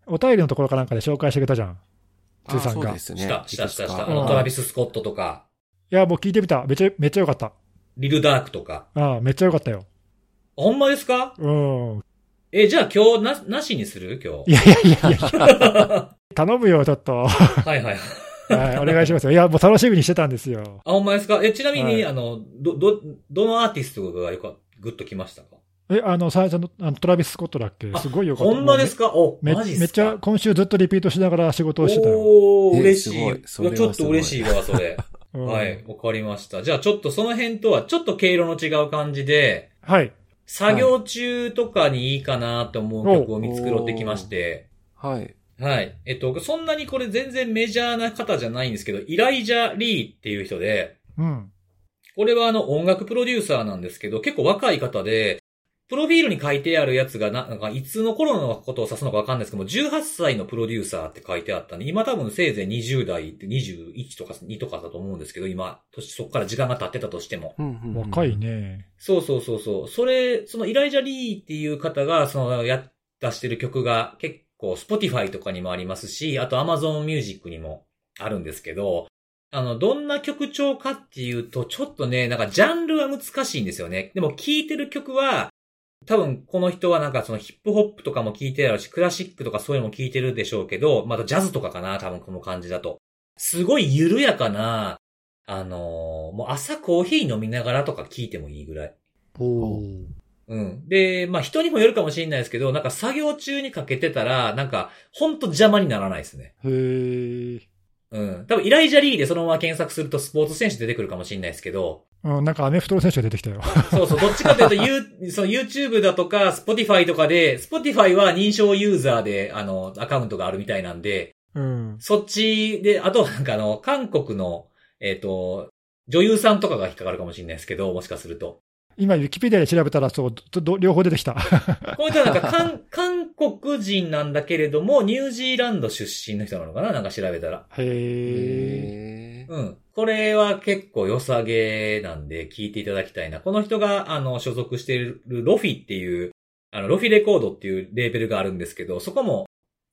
お便りのところかなんかで紹介してくれたじゃん。い。辻さんがあそうですね。した、した、した、した。の、うんトラビス・スコットとか、いや、もう聞いてみた。めちゃ、めっちゃよかった。リル・ダークとか。ああ、めっちゃよかったよ。ほんまですか？うん。え、じゃあ今日な、なしにする？今日。いやいやいやいや、頼むよ、ちょっと。ははいはい。い、お願いしますよ。いや、もう楽しみにしてたんですよ。あ、ほんまですか？え、ちなみに、はいあの、ど、ど、どのアーティストがよか、グッときましたか？え、あの、最初の、あのトラビス・スコットだっけ？あすごいよかった。ほんまですか？お、めマめっちゃ、今週ずっとリピートしながら仕事をしてたよ。おー、え嬉しい。いちょっと嬉しいわ、それ。うんはい、わかりました。じゃあちょっとその辺とはちょっと経路の違う感じで、はい。作業中とかにいいかなと思う曲を見繕ってきまして、はい。はい。えっと、そんなにこれ全然メジャーな方じゃないんですけど、イライジャ・リーっていう人で、うん。これはあの音楽プロデューサーなんですけど、結構若い方で、プロフィールに書いてあるやつがな、なんかいつの頃のことを指すのかわかんないですけども、18歳のプロデューサーって書いてあったんで、今多分せいぜい20代って21とか2とかだと思うんですけど、今、年そこから時間が経ってたとしても。うんうんうん若い。ね。そうそうそうそう。それ、そのイライジャ・リーっていう方が、そのや、出してる曲が結構 Spotify とかにもありますし、あと Amazon Music にもあるんですけど、あの、どんな曲調かっていうと、ちょっとね、なんかジャンルは難しいんですよね。でも聴いてる曲は、多分この人はなんかそのヒップホップとかも聴いてるし、クラシックとかそういうのも聴いてるでしょうけど、またジャズとかかな、多分この感じだと。すごい緩やかな、あのーもう朝コーヒー飲みながらとか聴いてもいいぐらい。うん。で、まあ人にもよるかもしれないですけど、なんか作業中にかけてたら、なんか、ほんと邪魔にならないですね。へえ。うん。多分、イライジャリーでそのまま検索するとスポーツ選手出てくるかもしれないですけど、うん、なんかアメフトの選手が出てきたよ。そうそう、どっちかというと、ユーその YouTube だとか、Spotify とかで、Spotify は認証ユーザーで、あの、アカウントがあるみたいなんで、うん。そっちで、あとはなんかあの、韓国の、えっ、と、女優さんとかが引っかかるかもしれないですけど、もしかすると。今、ウィキペディアで調べたら、そう、どど両方出てきた。こういったなんか、韓、韓国人なんだけれども、ニュージーランド出身の人なのかな？なんか調べたら。へーうん。これは結構良さげなんで聞いていただきたいな。この人が、あの、所属しているロフィっていう、あの、ロフィレコードっていうレーベルがあるんですけど、そこも、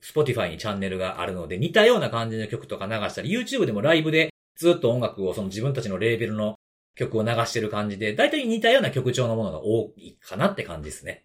Spotify にチャンネルがあるので、似たような感じの曲とか流したり、YouTube でもライブでずっと音楽を、その自分たちのレーベルの曲を流してる感じで、だいたい似たような曲調のものが多いかなって感じですね。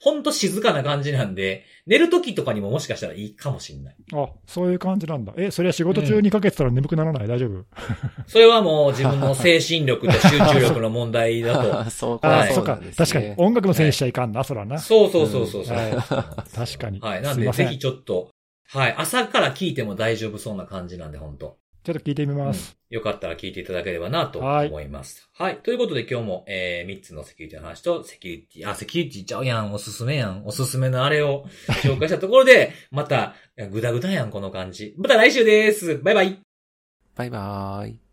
ほんと静かな感じなんで、寝る時とかにももしかしたらいいかもしんない。あ、そういう感じなんだ。え、それは仕事中にかけてたら眠くならない、大丈夫？それはもう自分の精神力と集中力の問題だとあ そうあ、はいそうなん。ですね確かに。音楽のせいにしちゃいかんな、そらな。そうそうそうそうそう。んですよ確かにはい。なんで、ぜひちょっと、はい。朝から聞いても大丈夫そうな感じなんで、本当ちょっと聞いてみます。よかったら聞いていただければなと思います。はい。ということで今日も、えー、3つのセキュリティの話と、セキュリティ、あ、セキュリティちゃうやん、おすすめやん、おすすめのあれを 紹介したところで、また、ぐだぐだやん、この感じ。また来週です。バイバイ。バイバーイ。